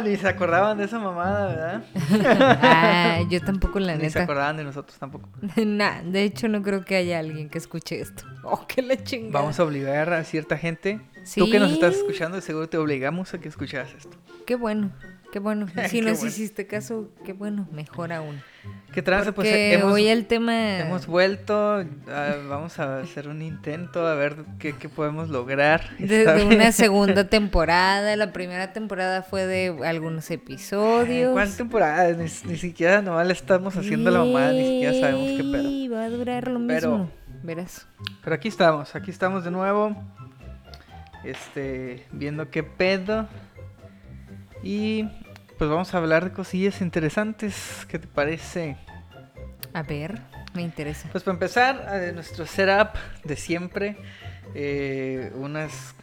Ni se acordaban de esa mamada, ¿verdad? Ah, yo tampoco, la Ni se neta. acordaban de nosotros tampoco. Nah, de hecho no creo que haya alguien que escuche esto. Oh, qué la chingada. Vamos a obligar a cierta gente. Tú que nos estás escuchando, seguro te obligamos a que escucharas esto. Qué bueno, qué bueno. Si Qué nos bueno. hiciste caso, qué bueno, mejor aún. ¿Qué tranza? Pues hemos, hoy el tema... hemos vuelto. ah, vamos a hacer un intento a ver qué, qué podemos lograr. de, esta de vez. una segunda temporada. La primera temporada fue de algunos episodios. ¿Cuál temporada? Ni, ni siquiera nomás le estamos haciendo la mamada, ni siquiera sabemos qué pedo. Va a durar lo Pero- mismo. Verás. Pero aquí estamos, aquí estamos de nuevo. Este, viendo qué pedo. Y pues vamos a hablar de cosillas interesantes. ¿Qué te parece? A ver, me interesa. Pues para empezar, eh, nuestro setup de siempre. eh, unas.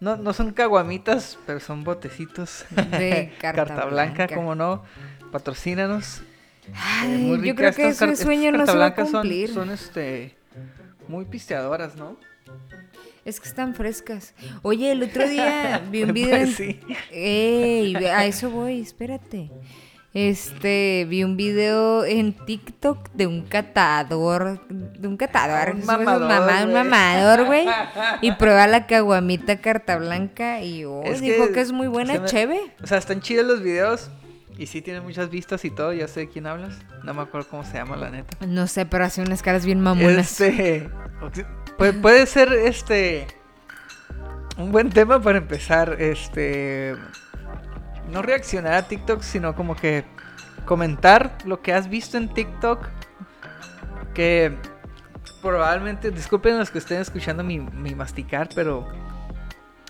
No, no son caguamitas, pero son botecitos. De carta blanca, blanca. como no. Patrocínanos. Eh, Ay, muy yo creo que ese sueño no se va a carta blancas son- cumplir. Son, este. Muy pisteadoras, ¿no? Es que están frescas. Oye, el otro día vi un video Pues en... sí. Ey, a eso voy, espérate. Este, vi un video en TikTok de un catador, de un catador, Un sube su mamador, mamá, un mamador, güey, y prueba la caguamita carta blanca y oh, Es dijo que que es muy buena, me- cheve. O sea, están chidos los videos. Y sí tienen muchas vistas y todo. Ya sé de quién hablas. No me acuerdo cómo se llama, la neta. No sé, pero hace unas caras bien mamonas. Este. Puede, puede ser este. Un buen tema para empezar. Este. No reaccionar a TikTok, sino como que comentar lo que has visto en TikTok. Que probablemente. Disculpen los que estén escuchando mi, mi masticar, pero.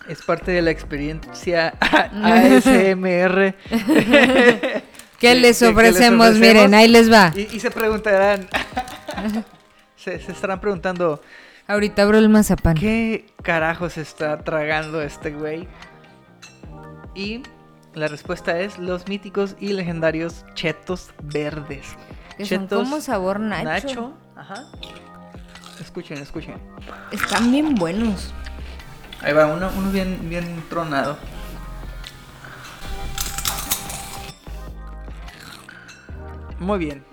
Es parte de la experiencia ASMR. ¿Qué que- les ofrecemos? ofrecemos. Miren, ahí les va. Y, y se preguntarán. se, se estarán preguntando. Ahorita abro el mazapán. ¿Qué carajo se está tragando este güey? Y la respuesta es los míticos y legendarios chetos verdes. Que son Chetos como sabor nacho. Nacho. Ajá. Escuchen, escuchen. Están bien buenos. Ahí va, uno, uno bien, bien tronado. Muy bien.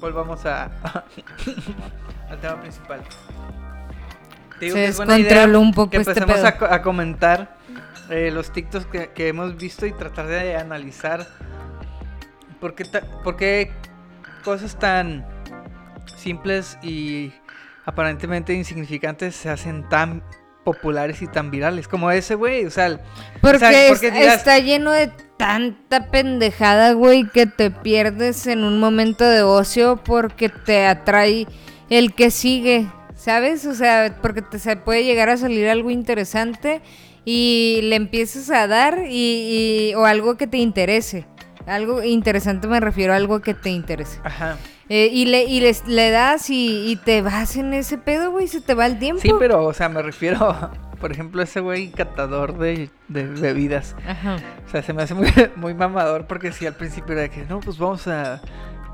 Volvamos a al tema principal. Te Se que es buena idea descontroló un poco que este empecemos pedo. a, a comentar eh, los TikToks que, que hemos visto y tratar de analizar por qué, ta- por qué cosas tan simples y aparentemente insignificantes se hacen tan populares y tan virales como ese güey, o sea, Porque, o sea, es- porque dirás- está lleno de tanta pendejada, güey, que te pierdes en un momento de ocio porque te atrae el que sigue, ¿sabes? O sea, porque te se puede llegar a salir algo interesante y le empiezas a dar y, y- o algo que te interese. Algo interesante me refiero a algo que te interese. ajá. Eh, y le, y les, le das y, y te vas en ese pedo, güey, se te va el tiempo. Sí, pero, o sea, me refiero, por ejemplo, a ese güey catador de, de bebidas. Ajá. O sea, se me hace muy, muy mamador porque si al principio era de que, no, pues vamos a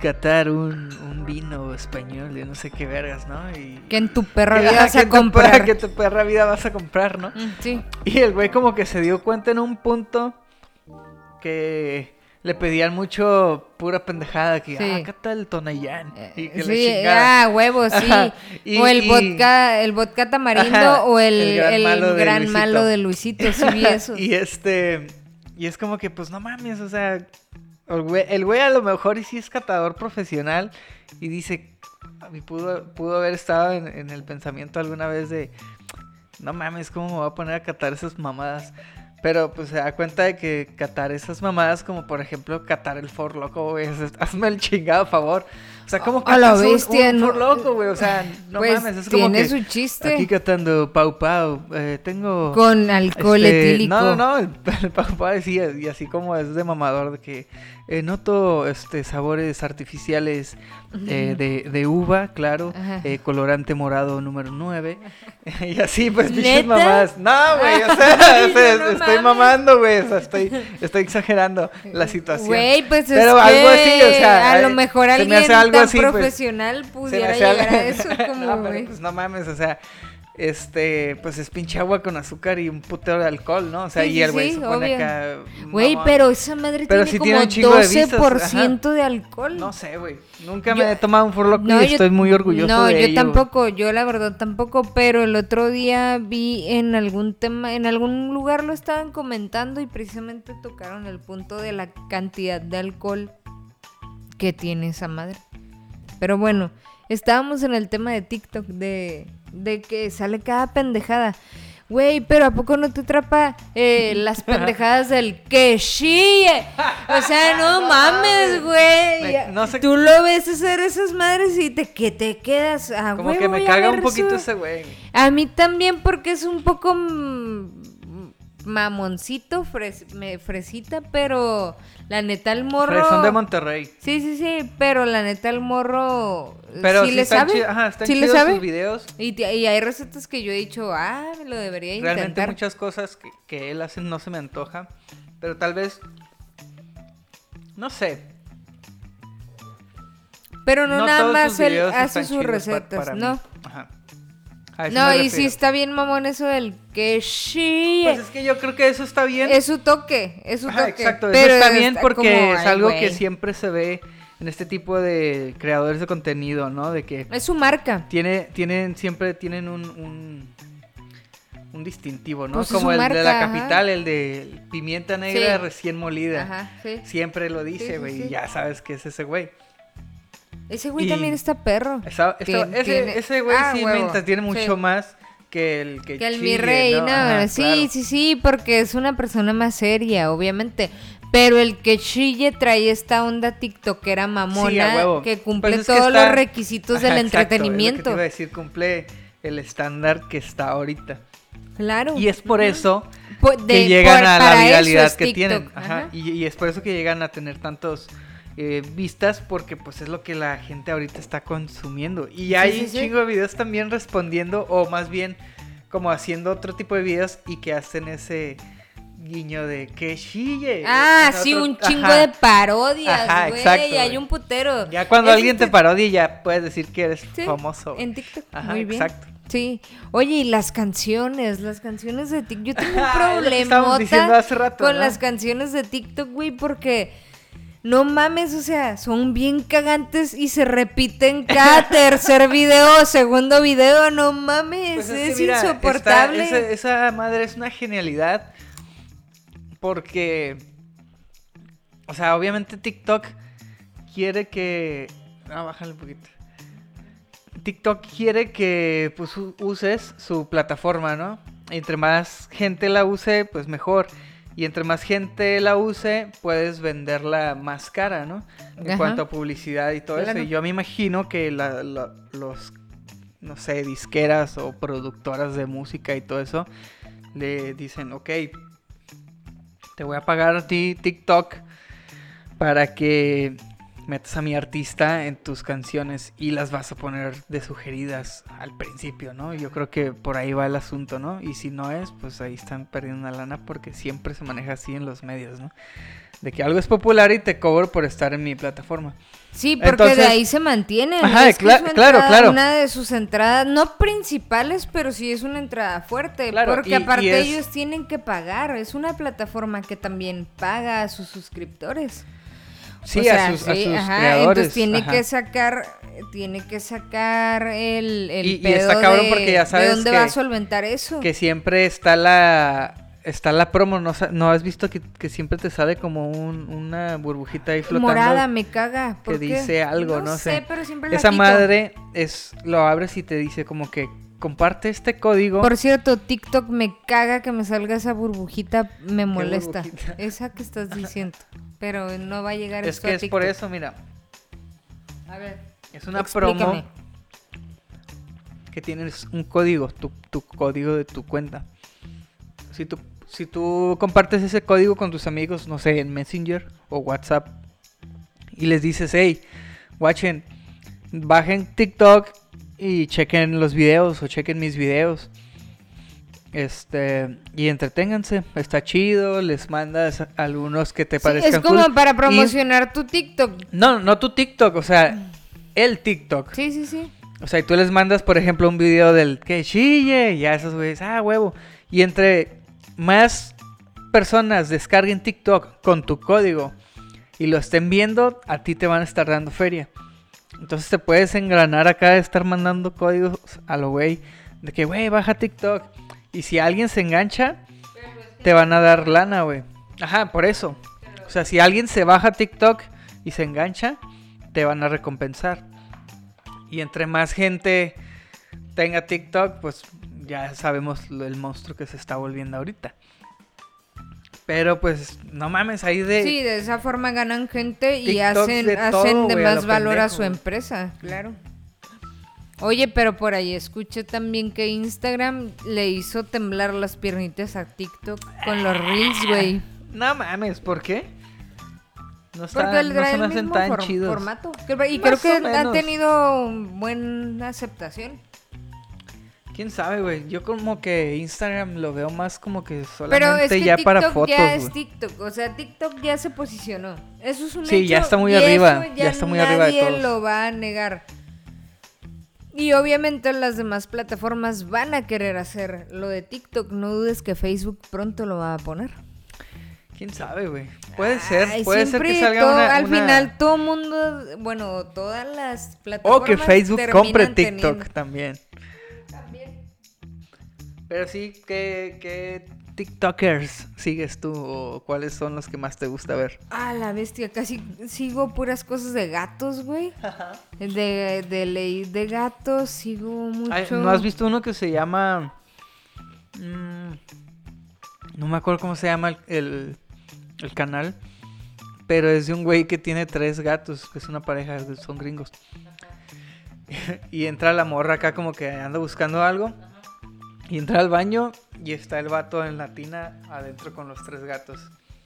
catar un, un vino español de no sé qué vergas, ¿no? Y... Que en tu perra vida vas a en comprar. que tu perra vida vas a comprar, ¿no? Mm, Sí. Y el güey como que se dio cuenta en un punto que le pedían mucho pura pendejada, que, Sí. ah, acá está el Tonayán. Y que le sí, chingara. ah, huevo, sí. Ajá, y- o el y- vodka, el vodka tamarindo Ajá, o el, el gran el malo de gran malo de Luisito, sí vi eso. y este, y es como que, pues no mames, o sea, el güey, a lo mejor y sí es catador profesional y dice, y pudo, pudo haber estado en, el pensamiento alguna vez de, no mames, ¿cómo me voy a poner a catar esas mamadas? Pero pues se da cuenta de que catar esas mamadas, como por ejemplo catar el For Loco, güey, hazme el chingado favor. Sea, ¿cómo A la un- bestia, un, no- For Loco, güey? O sea, no pues mames, es como tiene que su chiste. aquí catando Pau Pau, eh, tengo... Con alcohol este, etílico. No, no, no, el, el Pau Pau decía, y así como es de mamador, de que eh, noto este sabores artificiales eh, de, de uva, claro, eh, colorante morado número 9, y así pues pinches mamadas. No, güey, o sea, Ay, o sea, no estoy mames. mamando, güey, o sea, estoy, estoy exagerando la situación. Güey, pues es Pero que algo así, o sea, a lo mejor me alguien hace algo tan así, pues. profesional me pudiera llegar algo- a eso, como, no, pero pues no mames, o sea, este, pues es pinche agua con azúcar y un putero de alcohol, ¿no? O sea, Sí, y el güey sí, se pone obvio. acá. Güey, pero esa madre Pero tiene sí como tiene un chingo de vistas, 12% de alcohol. No sé, güey. Nunca Yo- me he tomado un Furloco No, y yo- estoy muy orgulloso No, de yo ello. tampoco, yo la verdad tampoco, pero el otro día vi en algún tema, en algún lugar lo estaban comentando y precisamente tocaron el punto de la cantidad de alcohol que tiene esa madre. Pero bueno, estábamos en el tema de TikTok, de, de que sale cada pendejada. Güey, pero ¿a poco no te atrapa eh, las pendejadas del que chille? O sea, no mames, güey. No sé- Tú lo ves hacer esas madres y te, que te quedas. Ah, Como que me caga un poquito su- ese güey. A mí también porque es un poco mm, mamoncito, fres- me- fresita, pero la neta el morro... Fresón de Monterrey. Sí, sí, sí, pero la neta el morro Pero sí, sí le sabe. ajá, están sí le chidos sabe. sus videos. Y, y hay recetas que yo he dicho, ah, me lo debería Realmente intentar. muchas cosas que, que él hace no se me antoja. Pero tal vez. No sé. Pero no, nada más él hace sus recetas, para. ¿no? Ajá. A eso No, me y sí está bien mamón eso del que sí. Pues es que yo creo que eso está bien. es su toque, es su Ajá, toque. exacto, pero eso está bien porque como, es ay, algo que siempre se ve en este tipo de creadores de contenido, ¿no? De que Es su marca. tiene, tienen, siempre tienen un, un, un distintivo, ¿no? Pues es Como su el de la ajá. capital, el de pimienta negra Sí. recién molida. Ajá, sí. Siempre lo dice, sí, güey, sí. y ya sabes que es ese güey. Ese güey Y- también está perro. Esa- esta- Tien- ese, tiene- ese güey Ah, sí huevo. menta, tiene mucho Sí. más que el que, Que el mi rey, ¿no? Ajá, sí, claro. sí, sí, porque es una persona más seria, obviamente. Pero el que chille trae esta onda tiktokera mamona Sí, a huevo. que cumple Pues es que todos está- los requisitos Ajá, del exacto, es lo que te entretenimiento. iba a decir, cumple el estándar que está ahorita. Claro. Y es por eso Po- que de- llegan por- a la viralidad es que TikTok, tienen. Ajá, ajá. Y, y es por eso que llegan a tener tantos eh, vistas porque pues es lo que la gente ahorita está consumiendo. Y hay sí, un sí. chingo de videos también respondiendo o más bien como haciendo otro tipo de videos y que hacen ese guiño de que chille. Ah, sí, otro- un chingo ajá. de parodias, güey. Hay un putero. Ya cuando alguien te parodia ya puedes decir que eres famoso. En TikTok. Ajá, Muy bien. exacto. Sí. Oye, y las canciones, las canciones de TikTok. Yo tengo un problema hace rato, con ¿no? las canciones de TikTok, güey, porque no mames, o sea, son bien cagantes y se repiten cada tercer video, segundo video, no mames, Pues es, que mira, está- insoportable. esa, esa madre es una genialidad. Porque. O sea, obviamente TikTok quiere que. Ah, bájale un poquito. TikTok quiere que pues uses su plataforma, ¿no? Entre más gente la use, pues mejor. Y entre más gente la use, puedes venderla más cara, ¿no? En Ajá. cuanto a publicidad y todo Claro. eso. Y yo me imagino que la- la- los, no sé, disqueras o productoras de música y todo eso, le dicen, ok, te voy a pagar a ti TikTok para que metas a mi artista en tus canciones y las vas a poner de sugeridas al principio, ¿no? Yo creo que por ahí va el asunto, ¿no? Y si no es, pues ahí están perdiendo una lana porque siempre se maneja así en los medios, ¿no? De que algo es popular y te cobro por estar en mi plataforma. Sí, porque Entonces- de ahí se mantienen. Ajá, es que su claro, entrada- claro. Una de sus entradas, no principales, pero sí es una entrada fuerte. Claro, porque y- aparte y es- ellos tienen que pagar. Es una plataforma que también paga a sus suscriptores. Sí, O sea, a sus, a sí, sus ajá, creadores. Entonces tiene ajá. que sacar, tiene que sacar el, el Y- y pedo está cabrón de, porque ya sabes de dónde que- va a solventar eso. Que siempre está la está la promo, ¿no, no has visto que, que siempre te sale como un- una burbujita ahí flotando? Morada me caga. que ¿por qué? dice algo, no, sé. pero siempre la Esa quito. madre es lo abres y te dice como que comparte este código. Por cierto, TikTok me caga que me salga esa burbujita, me molesta. burbujita? Esa que estás diciendo. Pero no va a llegar es esto que a es por eso, mira, A ver. es una Explícame. promo que tienes un código, tu, tu código de tu cuenta. Si tú, si tú compartes ese código con tus amigos, no sé, en Messenger o WhatsApp, y les dices, hey, watchen, bajen TikTok y chequen los videos o chequen mis videos. Este, y entreténganse, está chido, les mandas algunos que te Sí, parezcan es como cool. para Y- promocionar tu TikTok. No, no tu TikTok, o sea, el TikTok. Sí, sí, sí. O sea, y tú les mandas, por ejemplo, un video del que chille, y a esos güeyes, ah, huevo. Y entre más personas descarguen TikTok con tu código y lo estén viendo, a ti te van a estar dando feria. Entonces te puedes engranar acá de estar mandando códigos a lo güey. De que, güey, baja TikTok. Y si alguien se engancha, te van a dar lana, güey. Ajá, por eso. O sea, si alguien se baja TikTok y se engancha, te van a recompensar. Y entre más gente tenga TikTok, pues ya sabemos el monstruo que se está volviendo ahorita. Pero pues, no mames, ahí de... Sí, de esa forma ganan gente y TikToks hacen de todo, hacen de más lo valor a su empresa, claro. Oye, pero por ahí escuché también que Instagram le hizo temblar las piernitas a TikTok con los reels, güey. No mames, ¿por qué? No, está, Porque no el hacen mismo tan for- chidos. formato. Y Más creo que ha tenido buena aceptación. ¿Quién sabe, güey? Yo como que Instagram lo veo más como que Pero solamente es que ya TikTok para fotos, ya es. TikTok, o sea, TikTok ya se posicionó. Eso es un Sí, ya hecho, está muy arriba, eso ya está muy arriba de nadie lo va a negar. Y obviamente las demás plataformas van a querer hacer lo de TikTok. No dudes que Facebook pronto lo va a poner. ¿Quién sabe, güey? Puede ser, Ay, puede ser que salga todo- una, Al una- final todo mundo, bueno, todas las plataformas O que Facebook compre TikTok teniendo- también. Pero sí, ¿qué, ¿qué TikTokers sigues tú? ¿O cuáles son los que más te gusta ver? Ah, la bestia, casi sigo puras cosas de gatos, güey. De, de ley de gatos, sigo mucho. Ay, ¿No has visto uno que se llama... mm, no me acuerdo cómo se llama el, el, el canal. Pero es de un güey que tiene tres gatos, que es una pareja, son gringos. y entra la morra acá como que anda buscando algo. Y entra al baño y está el vato en la tina adentro con los tres gatos.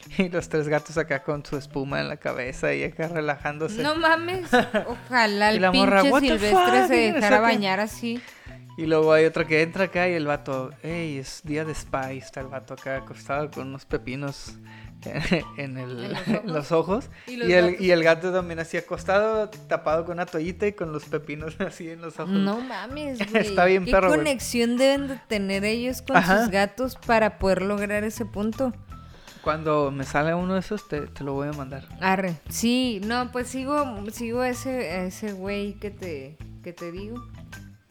Y los tres gatos acá con su espuma en la cabeza y acá relajándose. No mames, ojalá el morra, pinche "What the silvestre fuck?" se dejara bañar así. Y luego hay otro que entra acá y el vato, hey, es día de spa y está el vato acá acostado con unos pepinos en, el- ¿En los ojos? en los ojos. Y el, y el gato también así acostado, tapado con una toallita y con los pepinos así en los ojos. No mames, güey. Está bien ¿Qué perro, güey. conexión deben de tener ellos con Ajá. sus gatos para poder lograr ese punto? Cuando me sale uno de esos, te, te lo voy a mandar. Arre. Sí, no, pues sigo, sigo a ese, ese güey que te, que te digo.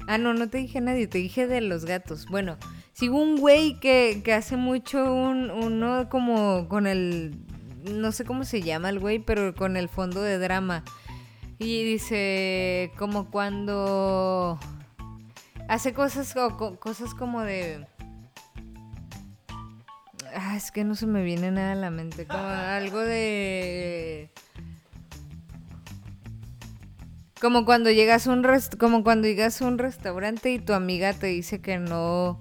Ah, no, no te dije a nadie, te dije de los gatos. Bueno, sigo un güey que, que hace mucho un, uno como con el, no sé cómo se llama el güey, pero con el fondo de drama. Y dice, como cuando hace cosas, o co- cosas como de... Ah, es que no se me viene nada a la mente. Como algo de. Como cuando llegas a un como cuando llegas a un restaurante y tu amiga te dice que no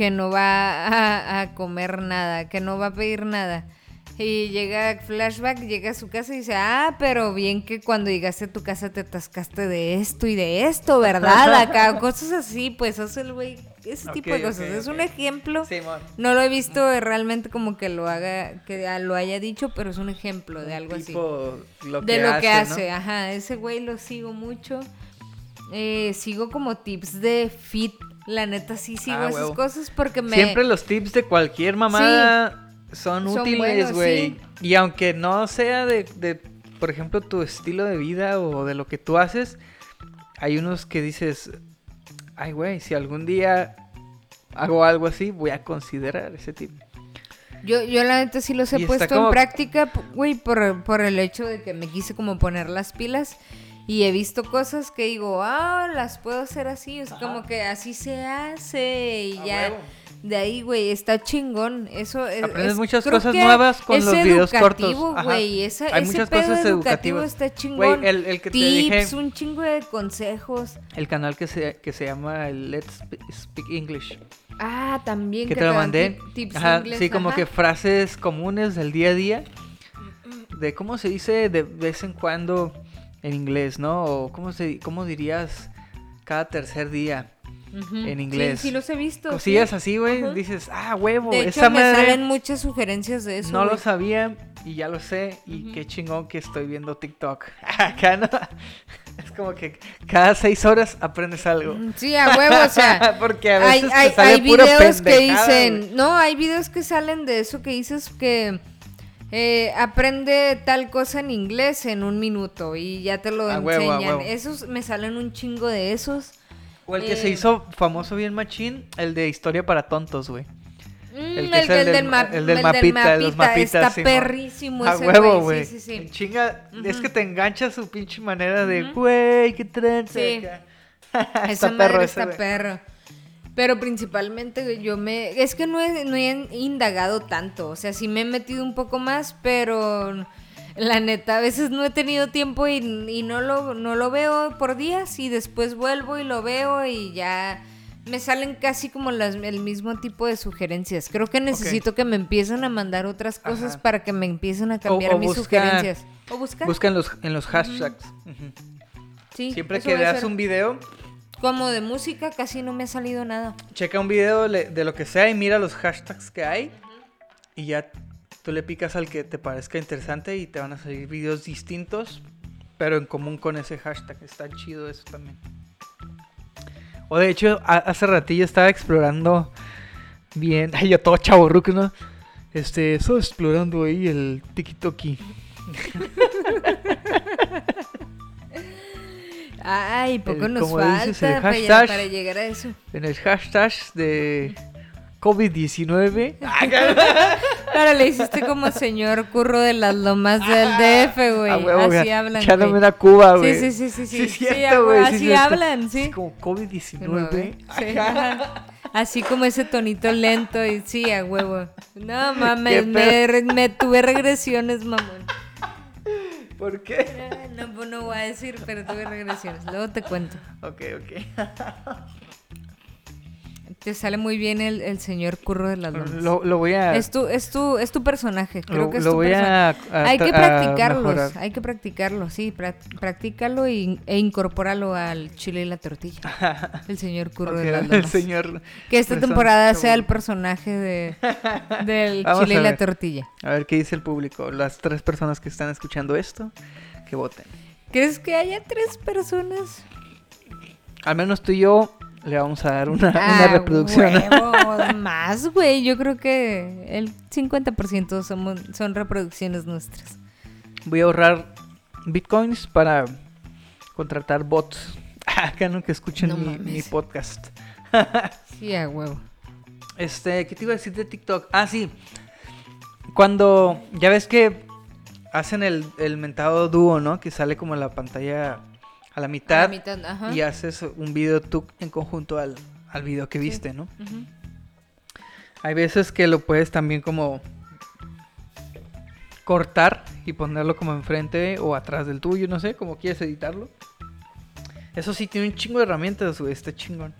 que no va a, a comer nada, que no va a pedir nada. Y llega flashback, llega a su casa y dice, ah, pero bien que cuando llegaste a tu casa te atascaste de esto y de esto, ¿verdad? Acá, cosas así, pues hace el güey, ese tipo de cosas. es un ejemplo. Simón. No lo he visto realmente como que lo haga, que lo haya dicho, pero es un ejemplo de algo así. Tipo, lo De lo que hace, hace, ¿no? ajá. Ese güey lo sigo mucho. Eh, sigo como tips de fit. La neta sí sigo Ah, esas huevo. cosas porque me... Siempre los tips de cualquier mamada son Son útiles, güey. sí. Y aunque no sea de, de, por ejemplo, tu estilo de vida o de lo que tú haces, hay unos que dices, ay, güey, si algún día hago algo así, voy a considerar ese tip. Yo, yo la neta sí los he puesto como- en práctica, güey, por, por el hecho de que me quise como poner las pilas. Y he visto cosas que digo, ah, las puedo hacer así. Es como que así se hace. Y ya. huevo. De ahí, güey, está chingón. Eso es. Aprendes es- muchas cosas nuevas con los videos cortos. güey. Ese, Hay ese muchas pedo cosas educativo educativas. está chingón. Güey, el- el que te Tips, dije- un chingo de consejos. El canal que se, que se llama el Let's Spe- Speak English. Ah, también que te lo mandé. tip- tips Ajá, inglés, sí, como que frases comunes del día a día. De cómo se dice de vez en cuando en inglés, ¿no? O cómo, se, cómo dirías cada tercer día. En Sí, inglés. Sí, los he visto. Cosillas sí. así, güey, dices, ah, huevo, De hecho, esa me madre salen muchas sugerencias de eso. no lo sabía y ya lo sé y qué chingón que estoy viendo TikTok. Acá no, es como que cada seis horas aprendes algo. Sí, a huevo, o sea. Porque a veces hay, te sale hay videos que dicen, no, hay videos que salen de eso que dices que eh, aprende tal cosa en inglés en un minuto y ya te lo enseñan. huevo. Esos me salen un chingo de esos. O el que se eh, hizo famoso bien machín, el de historia para tontos, güey. Mm, El que es el del- map- el del mapita, de los mapitas, Está Simón. perrísimo A ese huevo, güey. Sí, sí, sí. chinga, es que te engancha su pinche manera de, güey, qué tranza. Sí. acá". Esa madre ese, está perro. Pero principalmente yo me... Es que no he, no he indagado tanto. O sea, sí me he metido un poco más, pero... La neta, a veces no he tenido tiempo y, y no, lo, no lo veo por días y después vuelvo y lo veo y ya me salen casi como las, el mismo tipo de sugerencias. Creo que necesito que me empiecen a mandar otras cosas Ajá. para que me empiecen a cambiar o mis busca- sugerencias. O buscar. Busca en los, en los hashtags. Ujú. Sí, Siempre que veas un video, Como de música casi no me ha salido nada. checa un video de lo que sea y mira los hashtags que hay. Y ya tú le picas al que te parezca interesante y te van a salir videos distintos, pero en común con ese hashtag. Está chido eso también. O de hecho, hace ratillo estaba explorando bien. Ay, yo todo chaburruc, ¿no? Este, estaba explorando ahí el tiki-toki. Ay, poco El- nos como falta dices, hashtag. para llegar a eso. En el hashtag de COVID-19. Pero le hiciste como señor curro de las lomas del DF, güey. Así hablan, Echándome güey. una cuba, güey. Sí, sí, sí, sí, sí. Sí, Sí, cierto, güey. sí, así cierto. hablan, sí. Es como COVID-19. Sí, Ajá. ajá. Así como ese tonito lento y sí, a huevo. No mames, me tuve regresiones, mamón. ¿Por qué? Ah, No, no voy a decir, pero tuve regresiones. Luego te cuento. Ok, ok. Te sale muy bien el, el señor curro de las lomas. Lo, lo voy a. Es tu, es tu, es tu personaje, creo lo, que es lo tu voy personaje. a, a Hay que practicarlos, hay que practicarlo, sí, prac- practícalo y, e incorpóralo al chile y la tortilla. El señor curro de las el lomas. señor. Que esta persona temporada sea el personaje de, del chile y la tortilla. A ver qué dice el público. Las tres personas que están escuchando esto, que voten. ¿Crees que haya tres personas? Al menos tú y yo le vamos a dar una, una Ah, reproducción. huevos, más, güey. Yo creo que el 50% somos, son reproducciones nuestras. Voy a ahorrar bitcoins para contratar bots. Acá no que escuchen No mi, mi podcast. Sí, a huevo. Este, ¿qué te iba a decir de TikTok? Ah, sí. Cuando ya ves que hacen el, el mentado dúo, ¿no? Que sale como la pantalla a la mitad, A la mitad, ajá. y haces un video tú en conjunto al, al video que viste, ¿no? Hay veces que lo puedes también como cortar y ponerlo como enfrente o atrás del tuyo, no sé, como quieres editarlo. Eso sí, tiene un chingo de herramientas, güey, está chingón.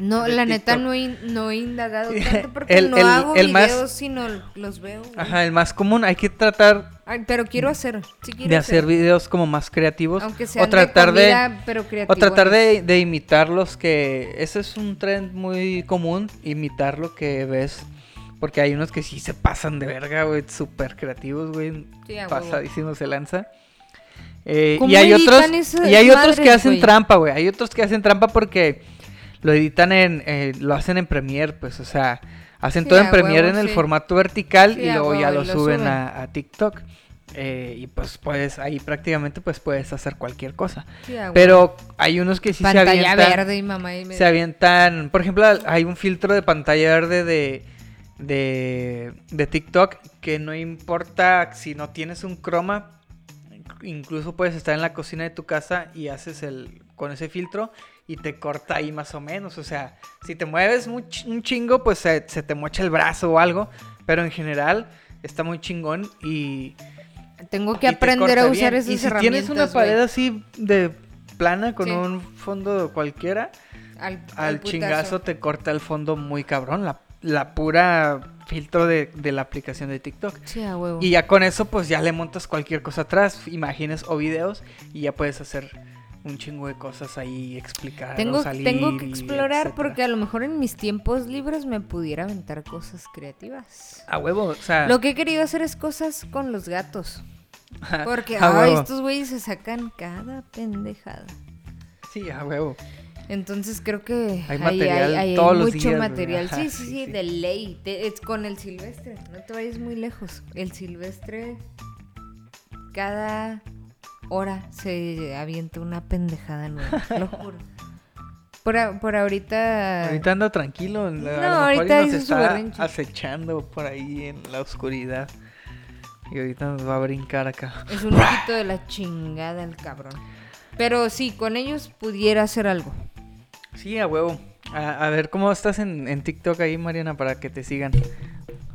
No, la neta no he, no he indagado tanto porque El- no el- hago el más- videos, sino los veo. güey. Ajá, el más común, hay que tratar Ay, pero quiero hacer, sí quiero de hacer videos como más creativos. Aunque sea o tratar de, comida, pero o tratar de, de imitar los que... Ese es un trend muy común, imitar lo que ves. Porque hay unos que sí se pasan de verga, güey, súper creativos, güey. Sí, se lanza. Eh, ¿Cómo y hay otros, y hay otros que hacen trampa, güey. Hay otros que hacen trampa porque lo editan en, eh, lo hacen en Premiere, pues, o sea, hacen Sí, todo en Premiere huevo, en el sí. formato vertical Sí, y luego ya lo, suben, suben. A, a TikTok. Eh, y pues puedes, ahí prácticamente pues puedes hacer cualquier cosa. Pero hay unos que sí se Pantalla avientan. verde y mamá y me... Se avientan, por ejemplo, hay un filtro de pantalla verde de, de, de TikTok que no importa si no tienes un croma, incluso puedes estar en la cocina de tu casa y haces el con ese filtro y te corta ahí más o menos. O sea, si te mueves un, ch- un chingo, pues se, se te mocha el brazo o algo, pero en general está muy chingón y Tengo que aprender a usar bien. esas Y si herramientas, tienes una pared así de plana con Sí. un fondo cualquiera, al, chingazo te corta el fondo muy cabrón. La, la pura filtro de, de la aplicación de TikTok. Sí, a huevo. Y ya con eso, pues ya le montas cualquier cosa atrás, imágenes o videos, y ya puedes hacer un chingo de cosas ahí explicar. Tengo, o salir tengo que explorar porque a lo mejor en mis tiempos libres me pudiera aventar cosas creativas. A huevo, o sea. Lo que he querido hacer es cosas con los gatos. Porque a ay, estos güeyes se sacan cada pendejada. Sí, a huevo. Entonces creo que Hay ahí material hay, todos los mucho días, material. Ajá, sí, sí, sí, de ley. Es con el silvestre. No te vayas muy lejos. El silvestre cada hora se avienta una pendejada nueva. lo juro. Por, ahorita. Ahorita anda tranquilo. a lo No, ahorita nos está acechando por ahí en la oscuridad. Y ahorita nos va a brincar acá. Es un poquito de la chingada el cabrón. Pero sí, con ellos pudiera hacer algo. Sí, a huevo. A, a ver, ¿cómo estás en, en TikTok ahí, Mariana, para que te sigan?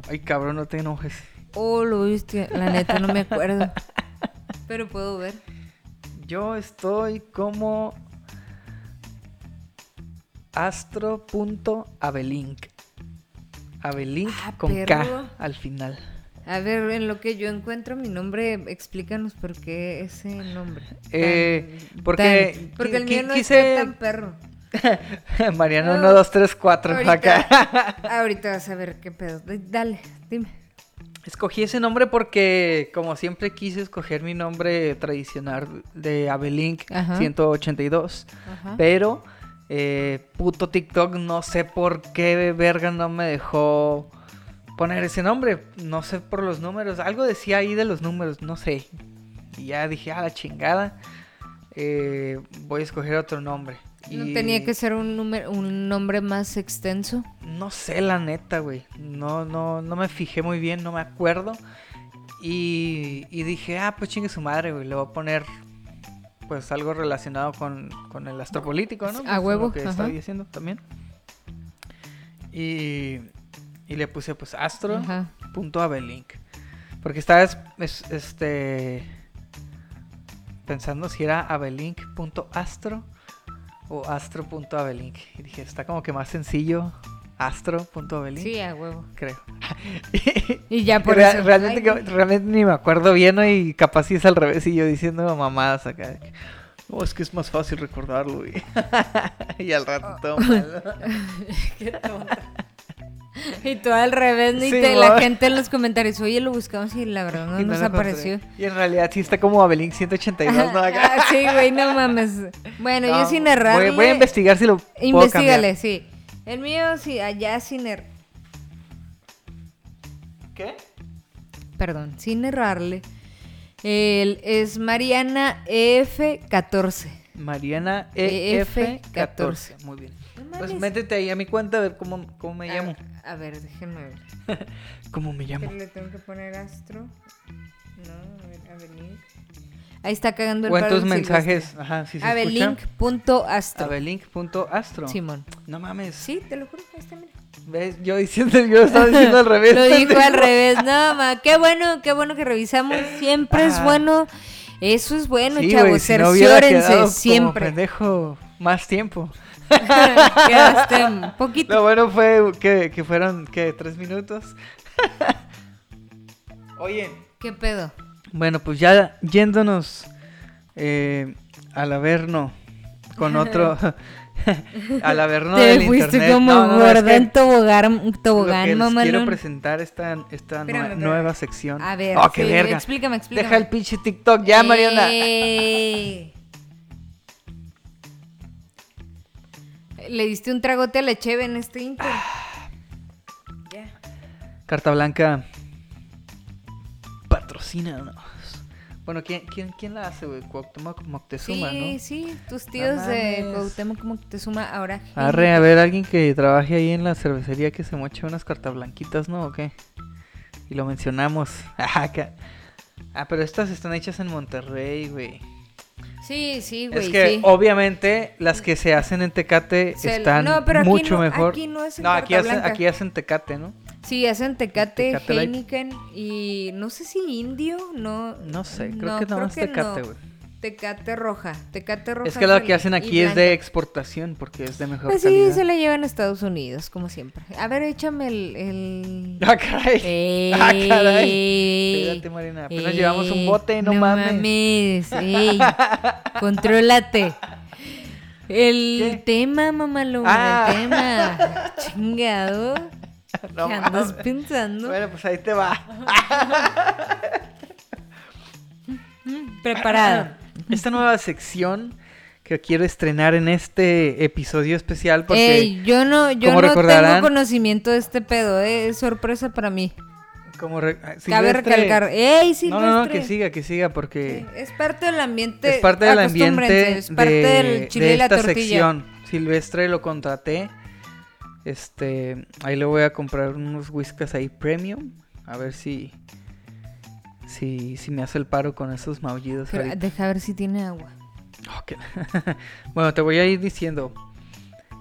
Ay, cabrón, no te enojes. Oh, lo viste. La neta, no me acuerdo. Pero puedo ver. Yo estoy como astro.abelink. Abelink Ah, con perro. K al final. A ver, en lo que yo encuentro mi nombre, explícanos por qué ese nombre. Eh, porque tan- porque el mío no quise- está tan perro. Mariana No, 1, 2, 3, 4 Ahorita, acá. ahorita vas a ver qué pedo. Dale, dime. Escogí ese nombre porque, como siempre, quise escoger mi nombre tradicional de Abelink Ajá. 182. Ajá. Pero, eh, puto TikTok, no sé por qué verga no me dejó poner ese nombre. No sé por los números. Algo decía ahí de los números, no sé. Y ya dije, a la chingada. eh, voy a escoger otro nombre. ¿No Y tenía que ser un, número, un nombre más extenso? No sé, la neta, güey. No, no, no me fijé muy bien, no me acuerdo. Y, y dije, ah, pues chingue su madre, güey. Le voy a poner, pues, algo relacionado con, con el astropolítico, ¿no? A Pues, huevo, Lo que estaba diciendo también. Y, y le puse, pues, astro.abelink. Porque estaba, es- es- este, pensando si era abelink.astro o astro.abelink. Y dije, está como que más sencillo, astro.abelink. Sí, a huevo. Creo. Y ya por Real- eso. realmente, Ay, que- realmente ni me acuerdo bien, ¿no? Y capaz si es al revés y yo diciendo mamadas acá. No, es que es más fácil recordarlo, güey. y al rato todo mal. Qué tonta. Y todo al revés, ¿no? Y Sí, te- la gente en los comentarios, oye, lo buscamos y la verdad no nos apareció. Y en realidad sí está como Abelink 182, ¿no? Acá. Ah, sí, güey, no mames. Bueno, No, yo sin errarle. Voy, voy a investigar si lo puedo Investígale, cambiar. sí. El mío, sí, allá sin er... ¿Qué? Perdón, sin errarle. El, es Mariana EF14. Mariana EF14. EF14. Muy bien. No Pues métete ahí a mi cuenta a ver cómo, cómo me llamo. A, ver, déjenme ver. ¿Cómo me llamo? Le tengo que poner astro. No, a ver, Avelink. Ahí está cagando el palo tus el mensajes. Ajá, si se escucha. Avelink.astro. Abelink.astro. Simón. No mames. Sí, te lo juro. Ahí está, mira. ¿Ves? Yo diciendo, yo estaba diciendo al revés. Lo dijo al revés. No, ma, qué bueno, qué bueno que revisamos. Siempre es bueno. Eso es bueno, Sí, chavos. si no Cerciórense como siempre. pendejo más tiempo. Quedaste un poquito. Lo bueno fue que, que fueron, ¿qué? ¿Tres minutos? Oye, ¿Qué pedo? Bueno, pues ya yéndonos eh, al averno con otro... al averno Te del fuiste internet. como No, no, que en tobogán, tobogán les quiero presentar esta, esta nue- Espérame, espérame. nueva sección. A ver, Oh, qué sí, verga. explícame, explícame. Deja el pinche TikTok ya, Mariana. Eh. Le diste un tragote a la cheve en este inter. Ya. Carta Blanca. Patrocínanos. Bueno, ¿quién, quién, quién la hace, güey? Cuauhtémoc Moctezuma, sí, ¿no? sí, tus tíos de mames. Cuauhtémoc Moctezuma ahora. Arre, a ver, alguien que trabaje ahí en la cervecería que se moche unas cartablanquitas, ¿no? ¿O qué? Y lo mencionamos. Acá. Ah, pero estas están hechas en Monterrey, güey. Sí, sí, güey, Es que sí. obviamente las que se hacen en Tecate Se- están no, pero mucho no- mejor. aquí no hacen no, aquí hacen, aquí hacen Tecate, ¿no? Sí, hacen Tecate, Tecate Light. Y no sé si Indio, no. No sé, creo que nada más Tecate, no. güey. Tecate roja, tecate roja. Es que lo que hacen aquí es de exportación porque es de mejor Pues sí, calidad. se la llevan a Estados Unidos, como siempre. A ver, échame el... el... Ah, caray. Ey, Ah, caray. Espérate, Marina. Apenas llevamos un bote, no, mames. mames, ey, contrólate. El ¿Qué? tema, mamalón, Ah. el tema. Chingado. No ¿Qué andas mames. pensando? Bueno, pues ahí te va. Preparada. Esta nueva sección que quiero estrenar en este episodio especial porque Ey, yo no, yo no tengo conocimiento de este pedo, eh, es sorpresa para mí. como re- ah, Cabe recalcar. ¡Ey! No, no, no, que siga, que siga porque Es parte del ambiente. es parte del ambiente Es parte de, del chile de y la esta tortilla. sección. Silvestre lo contraté. Este, ahí le voy a comprar unos whiskas ahí premium, a ver si si si me hace el paro con esos maullidos Pero, deja ver si tiene agua. Bueno, te voy a ir diciendo.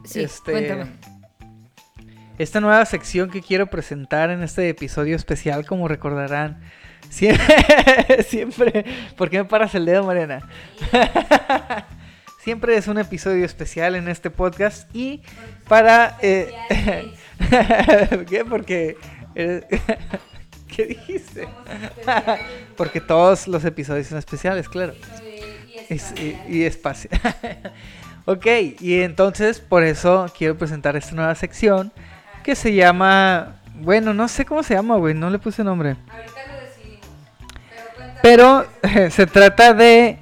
Sí, Este, cuéntame. Esta nueva sección que quiero presentar en este episodio especial, como recordarán, siempre, siempre, ¿por qué me paras el dedo, Mariana? siempre es un episodio especial en este podcast y para... eh, ¿Qué? Porque... eres- ¿Qué dijiste? Porque todos los episodios son especiales, claro. Y, y espacio. ok, y entonces por eso quiero presentar esta nueva sección que se llama. Bueno, no sé cómo se llama, güey, no le puse nombre. Ahorita lo decidimos. Pero se trata de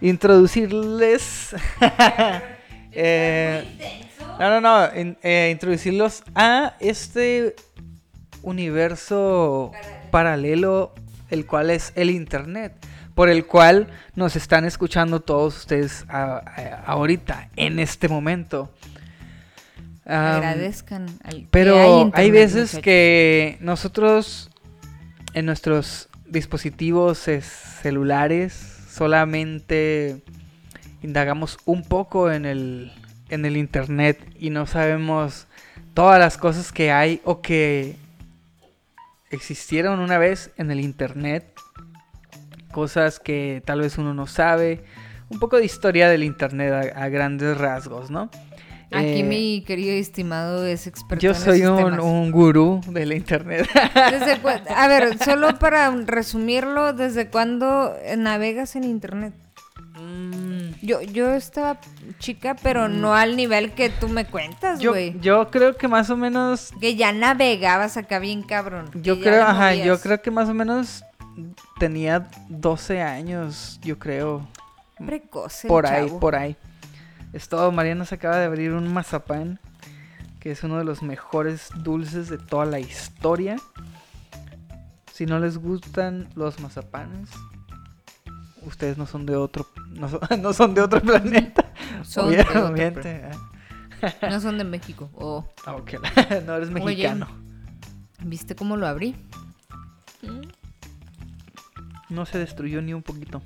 introducirles. eh, no, no, no, in- eh, introducirlos a este universo paralelo, el cual es el Internet, por el cual nos están escuchando todos ustedes a- a- ahorita, en este momento. Agradezcan. al- que pero hay, internet, veces muchachos. que nosotros en nuestros dispositivos es- celulares solamente indagamos un poco en el, en el internet y no sabemos todas las cosas que hay o que existieron una vez en el internet. Cosas que tal vez uno no sabe. Un poco de historia del internet a, a grandes rasgos, ¿no? Aquí Eh, mi querido y estimado es experto yo soy un, un gurú de la internet. ¿Desde cu- A ver, solo para resumirlo, ¿desde cuándo navegas en internet? Mm, Yo, yo estaba chica, pero no al nivel que tú me cuentas, güey. yo creo que más o menos. Que ya navegabas acá bien cabrón. Yo creo, ajá, yo creo que más o menos tenía 12 años, yo creo. Precoce por ahí, chavo. por ahí. Es todo, Mariana se acaba de abrir un mazapán, que es uno de los mejores dulces de toda la historia. Si no les gustan los mazapanes, ustedes no son de otro, no son, no son de otro planeta. Son de otro ah. No son de México. Oh, Ah, ok. no eres Oye. mexicano. ¿viste cómo lo abrí? No se destruyó ni un poquito.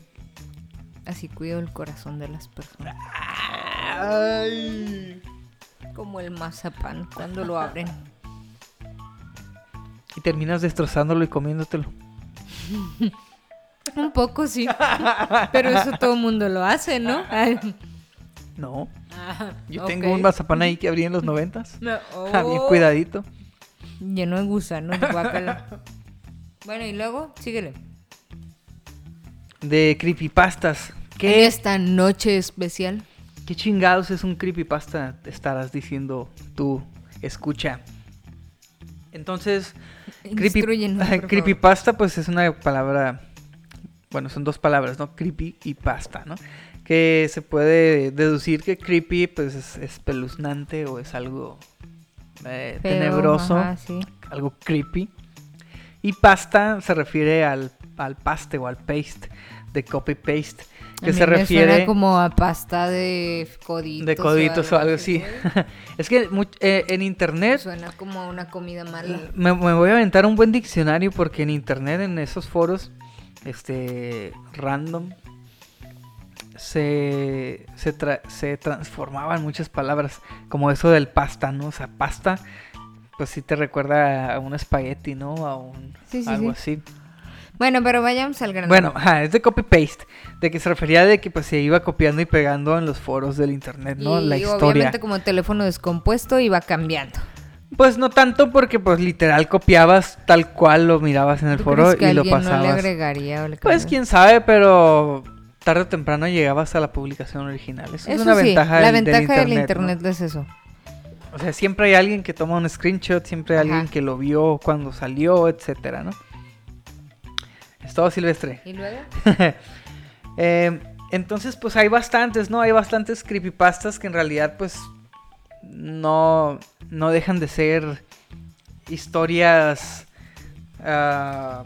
Así cuido el corazón de las personas. Ay. Como el mazapán cuando lo abren. Y terminas destrozándolo y comiéndotelo. Un poco sí. Pero eso todo el mundo lo hace, ¿no? Ay. No. Ah, Yo tengo un mazapán ahí que abrí en los noventas. No, Ah, bien oh. cuidadito. Lleno de gusanos, guácala. Bueno, y luego, síguele. De creepypastas. En ¿Qué, esta noche especial. ¿Qué chingados es un creepypasta? Te estarás diciendo tú, escucha. Entonces, creepy, creepypasta pues es una palabra, bueno, son dos palabras, ¿no? Creepy y pasta, ¿no? Que se puede deducir que creepy pues es espeluznante o es algo eh, Feo, tenebroso, ajá, sí. algo creepy. Y pasta se refiere al, al paste o al paste, de copy-paste, A que mí se me refiere... suena como a pasta de coditos. De coditos o algo así. es que eh, en internet Suena como a una comida mala. me, me voy a aventar un buen diccionario porque en internet, en esos foros, este, random, se, se, tra- se transformaban muchas palabras, como eso del pasta, ¿no? O sea, pasta, pues sí te recuerda a un espagueti, ¿no? A un, Sí, sí, algo sí. así. Bueno, pero vayamos al grano. Bueno, ajá, es de copy-paste. De que se refería de que pues se iba copiando y pegando en los foros del internet, ¿no? Y la historia. obviamente como teléfono descompuesto iba cambiando. Pues no tanto porque pues literal copiabas tal cual lo mirabas en el ¿Tú foro crees que y lo alguien no le pasabas. agregaría o le pues cambiaría? quién sabe, pero tarde o temprano llegabas a la publicación original. Eso, es una sí, ventaja, la del, del ventaja del internet. internet ¿no? es eso. O sea, siempre hay alguien que toma un screenshot, siempre hay Ajá. alguien que lo vio cuando salió, etcétera, ¿no? Es todo silvestre. ¿Y luego? Eh, entonces, pues hay bastantes, ¿no? Hay bastantes creepypastas que en realidad, pues, no, no dejan de ser historias, ah,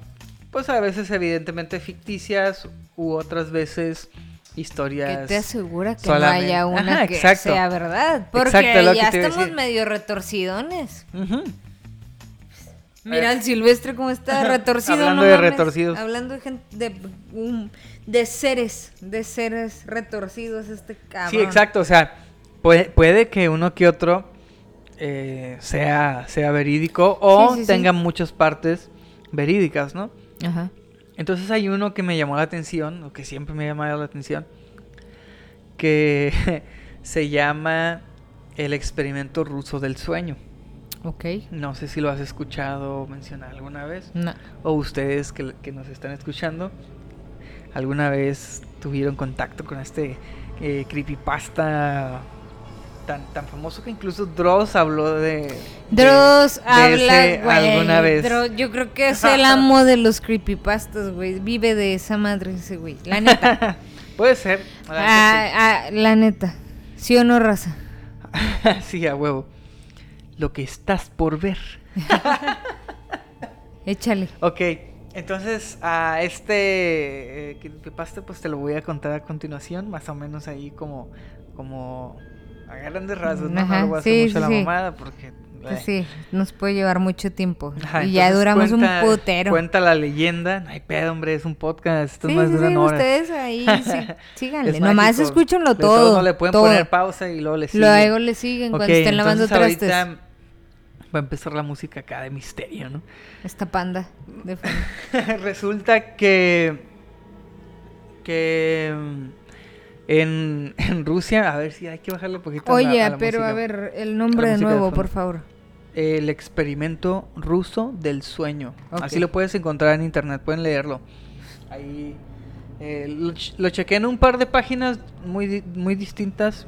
pues a veces evidentemente ficticias u otras veces ¿Qué historias... te asegura que solamente- no haya una Ajá, que exacto. sea verdad? Porque Exacto, que ya estamos medio retorcidones. Mira el silvestre cómo está retorcido. Hablando no de mames. retorcidos. Hablando de gente, de, um, de seres, de seres retorcidos este cabrón. Sí, exacto, o sea, puede, puede que uno que otro eh, sea, sea verídico o Sí, sí, sí. tenga muchas partes verídicas, ¿no? Ajá. Entonces hay uno que me llamó la atención, o que siempre me ha llamado la atención, que se llama el experimento ruso del sueño. Ok. No sé si lo has escuchado mencionar alguna vez, No. o ustedes que, que nos están escuchando, alguna vez tuvieron contacto con este eh, creepypasta tan, tan famoso que incluso Dross habló de... Dross de habla, ese güey. alguna vez. Dross, yo creo que es el amo de los creepypastas, güey. Vive de esa madre ese güey. La neta. Puede ser. la neta ah, ah, la neta. ¿Sí o no, raza? sí, a huevo. Lo que estás por ver. Échale. Ok, entonces a este eh, creepypasta pues te lo voy a contar a continuación, más o menos ahí como, como a grandes rasgos, ¿no? Ajá, no lo voy a hacer sí, mucho sí, la mamada porque... Pues eh, sí, nos puede llevar mucho tiempo. ajá, y ya duramos cuenta- un putero. Cuenta la leyenda, no hay pedo, hombre, es un podcast, esto sí, es más sí, de una sí, ustedes ahí sí, síganle. Es Nomás escúchenlo De todos todo. No le pueden todo. poner pausa y luego le siguen. Luego le siguen cuando estén lavando trastes. ahorita va a empezar la música acá de misterio, ¿no? Esta panda de. Resulta que. que. mm, En, en Rusia, a ver si hay que bajarle un poquito. a la- Oye, a la pero a ver, el nombre de nuevo, por favor. El experimento ruso del sueño. Así lo puedes encontrar en internet, pueden leerlo. Ahí. eh, lo, lo chequé en un par de páginas muy, muy distintas.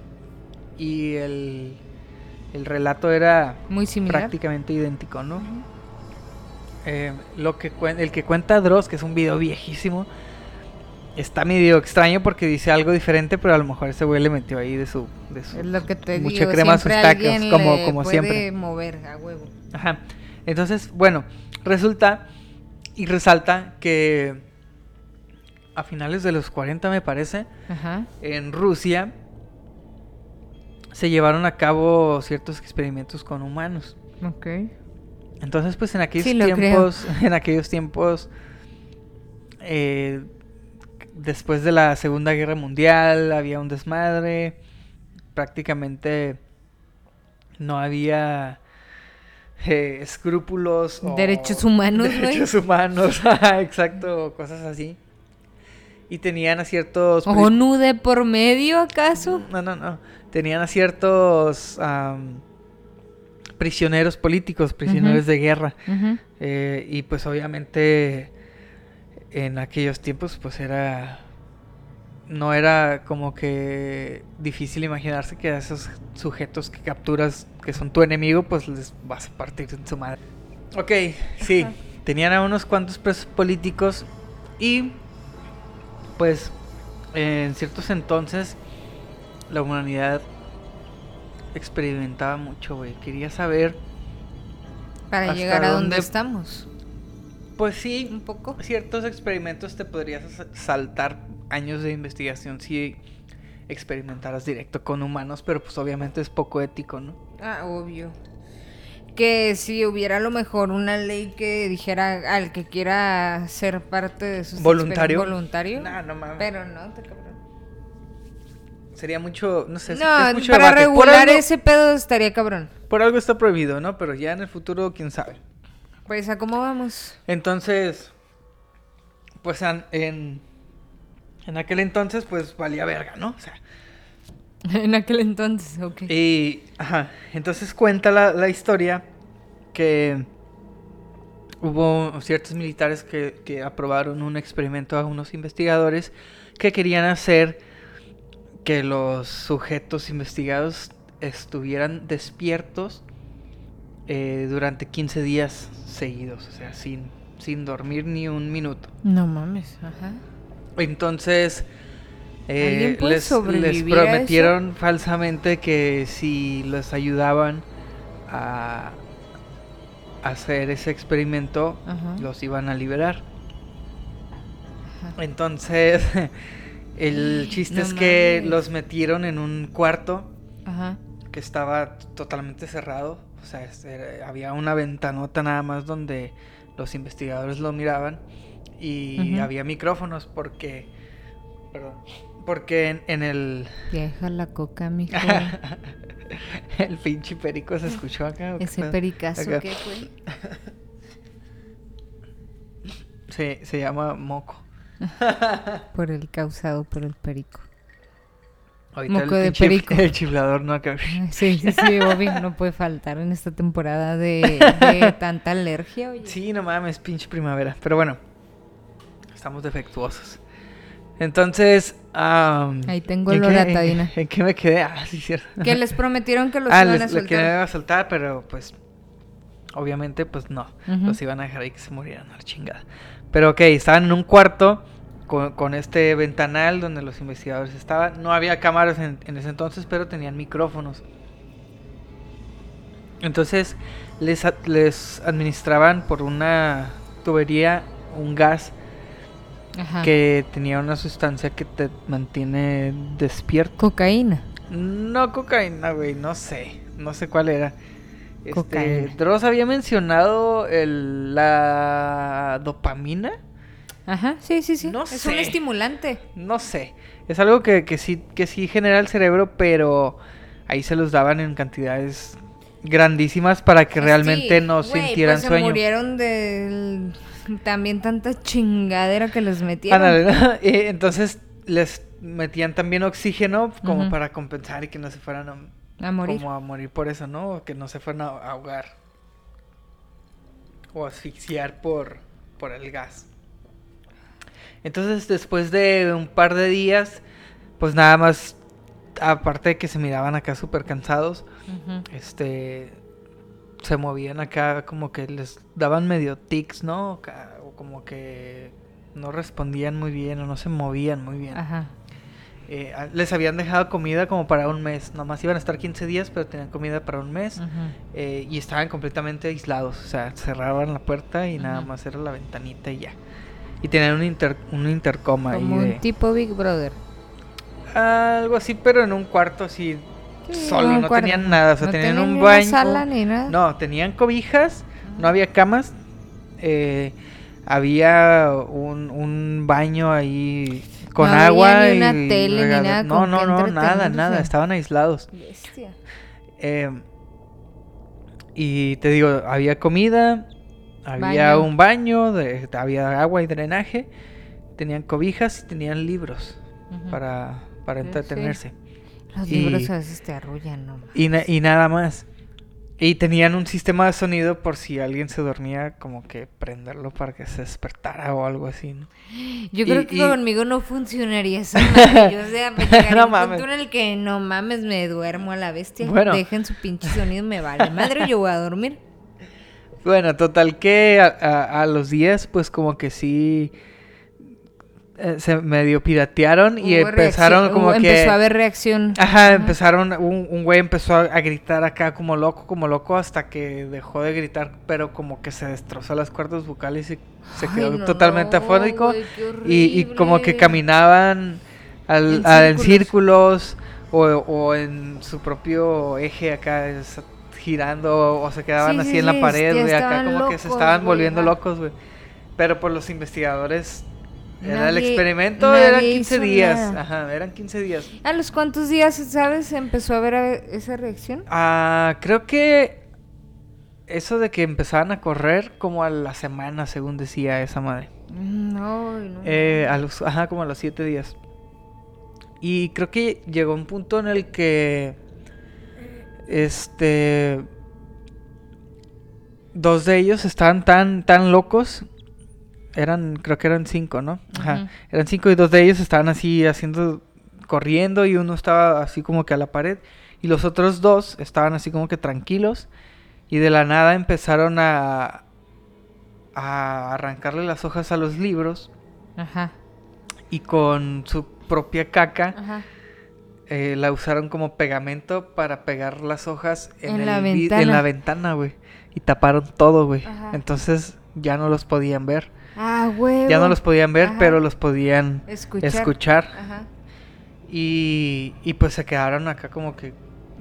Y el. El relato era Muy similar. prácticamente idéntico, ¿no? Eh, lo que el que cuenta Dross, que es un video viejísimo, está medio extraño porque dice algo diferente, pero a lo mejor ese güey le metió ahí de su, de su Es lo que te mucha digo. crema a sus tacos, como, como puede siempre. mover a huevo. Ajá. Entonces, bueno, resulta y resalta que a finales de los 40 me parece, Ajá. en Rusia se llevaron a cabo ciertos experimentos con humanos. Ok. Entonces, pues en aquellos Sí, lo creo. tiempos, en aquellos tiempos, eh, después de la Segunda Guerra Mundial, había un desmadre. Prácticamente no había eh, escrúpulos. o- Derechos humanos. Derechos humanos, exacto, cosas así. Y tenían a ciertos. pri- ¿ONU de por medio acaso? no, no, no. Tenían a ciertos prisioneros políticos, prisioneros de guerra. Eh, y pues obviamente en aquellos tiempos pues era... No era como que difícil imaginarse que a esos sujetos que capturas, que son tu enemigo, pues les vas a partir en su madre. Ok, sí, tenían a unos cuantos presos políticos y pues en ciertos entonces la humanidad experimentaba mucho, güey. Quería saber, Para ¿Hasta llegar a donde dónde? estamos. pues sí, Un poco. ciertos experimentos te podrías sa- saltar años de investigación si experimentaras directo con humanos, pero pues obviamente es poco ético, ¿no? Ah, obvio. Que si hubiera a lo mejor una ley que dijera al que quiera ser parte de sus Voluntario. voluntario. No, no mames. Pero no, te cabrón. Sería mucho, no sé, es No, mucho para debate. Regular algo- ese pedo estaría cabrón. Por algo está prohibido, ¿no? Pero ya en el futuro, quién sabe. Pues a cómo vamos. Entonces, pues en, en, en aquel entonces, pues valía verga, ¿no? O sea, En aquel entonces, ok. y, ajá, entonces cuenta la, la historia que hubo ciertos militares que, que aprobaron un experimento a unos investigadores que querían hacer que los sujetos investigados estuvieran despiertos eh, durante 15 días seguidos, o sea, sin, sin dormir ni un minuto. No mames, ajá. Entonces, eh, ¿Alguien puede les, eso? prometieron falsamente que si les ayudaban a hacer ese experimento, Ajá. los iban a liberar. Ajá. Entonces, el chiste No es que mames. los metieron en un cuarto Ajá. que estaba totalmente cerrado. O sea, este, había una ventanota nada más donde los investigadores lo miraban y había micrófonos porque, perdón, porque en, en el Deja la coca, mijo. el pinche perico se escuchó acá. ¿o qué Ese pericazo Acá. que fue. Se, se llama moco. Por el causado por el perico. Ahorita Moco el de perico. El chiflador no acá. Sí, sí, sí, obvio, no puede faltar en esta temporada de, de tanta alergia, oye. Sí, no mames, pinche primavera. Pero bueno, estamos defectuosos. Entonces, am, Ahí tengo ¿en qué- loratadina. ¿En, en qué me quedé? Ah, sí, cierto. Que les prometieron que los ah, iban les, a soltar. quería soltar, pero pues, obviamente, pues no. Los iban a dejar ahí que se murieran a la chingada. Pero ok, estaban en un cuarto con, con este ventanal donde los investigadores estaban. No había cámaras en, en ese entonces, pero tenían micrófonos. Entonces les, les administraban por una tubería un gas Ajá. que tenía una sustancia que te mantiene despierto. Cocaína. No cocaína, güey, no sé. No sé cuál era. Este. Dross había mencionado el, la dopamina. Ajá, sí, sí, sí. No es sé. un estimulante. No sé. Es algo que, que sí, que sí genera el cerebro, pero ahí se los daban en cantidades grandísimas para que realmente Sí, no güey, sintieran pues se sueño. murieron de también tanta chingadera que les. Y entonces les metían también oxígeno como para compensar y que no se fueran a, A morir. como a morir por eso, ¿no? O que no se fueran a ahogar o asfixiar por, por el gas. Entonces, después de un par de días, pues nada más, aparte de que se miraban acá súper cansados, este, se movían acá como que les daban medio tics, ¿no? O como que no respondían muy bien o no se movían muy bien. Ajá. Eh, les habían dejado comida como para un mes. Nomás iban a estar 15 días, pero tenían comida para un mes. Eh, y estaban completamente aislados. O sea, cerraban la puerta y nada más era la ventanita y ya. Y tenían un, inter, un intercom ahí. Como de- un tipo Big Brother. Algo así, pero en un cuarto así. Sí, solo, no cuarto. tenían nada. O sea, No tenían tenían un una baño. sala ni nada. No, tenían cobijas, no había camas. eh, había un, un baño ahí con No había agua. ni una y tele ni regado- nada No, con no, no, nada, nada. Estaban aislados. Bestia. Eh, y te digo, había comida, había Baño. un baño, de, había agua y drenaje, tenían cobijas y tenían libros para, para sí. entretenerse. Los y- libros a veces te arrullan, no Y, na- mames. y nada más. Y tenían un sistema de sonido por si alguien se dormía, como que prenderlo para que se despertara o algo así, ¿no? Yo y- creo que y- conmigo no funcionaría madre. Yo, o sea, me llegaría No un punto en el que no mames, me duermo a la bestia. Bueno. Dejen su pinche sonido, me vale. Madre, yo voy a dormir. Bueno, total que a, a- a los días, pues como que sí eh, se medio piratearon y Hubo empezaron como hubo- que... Empezó a haber reacción. Ajá, empezaron, un, un güey empezó a, a gritar acá como loco, como loco, hasta que dejó de gritar, pero como que se destrozó las cuerdas vocales y se Ay, quedó no, totalmente afónico. güey, Y, y como que caminaban al- En a- en círculos. o, o en su propio eje acá es- girando o se quedaban Sí, así sí, en la pared, güey, acá como que se estaban güey, volviendo locos, güey. Pero por los investigadores era el experimento, eran nadie 15 hizo días, nada. ajá, eran 15 días. ¿A los cuántos días, sabes, empezó a haber eh, esa reacción? Ah, creo que eso de que empezaban a correr como a la semana, según decía esa madre. Mm, No, no. Eh, a los, ajá, como a los siete días. Y creo que llegó un punto en el que. Este. Dos de ellos estaban tan, tan locos. Eran, creo que eran cinco, ¿no? Ajá. Eran cinco y dos de ellos estaban así haciendo. corriendo y uno estaba así como que a la pared. Y los otros dos estaban así como que tranquilos. Y de la nada empezaron a. a arrancarle las hojas a los libros Ajá. y con su propia caca Ajá. eh, la usaron como pegamento para pegar las hojas en, En la el vid- en ventana. la ventana, güey. Y taparon todo, güey. Entonces ya no los podían ver. Ah, güey. Ya no los podían ver, Ajá. pero los podían escuchar. escuchar. Ajá. Y, y pues se quedaron acá como que,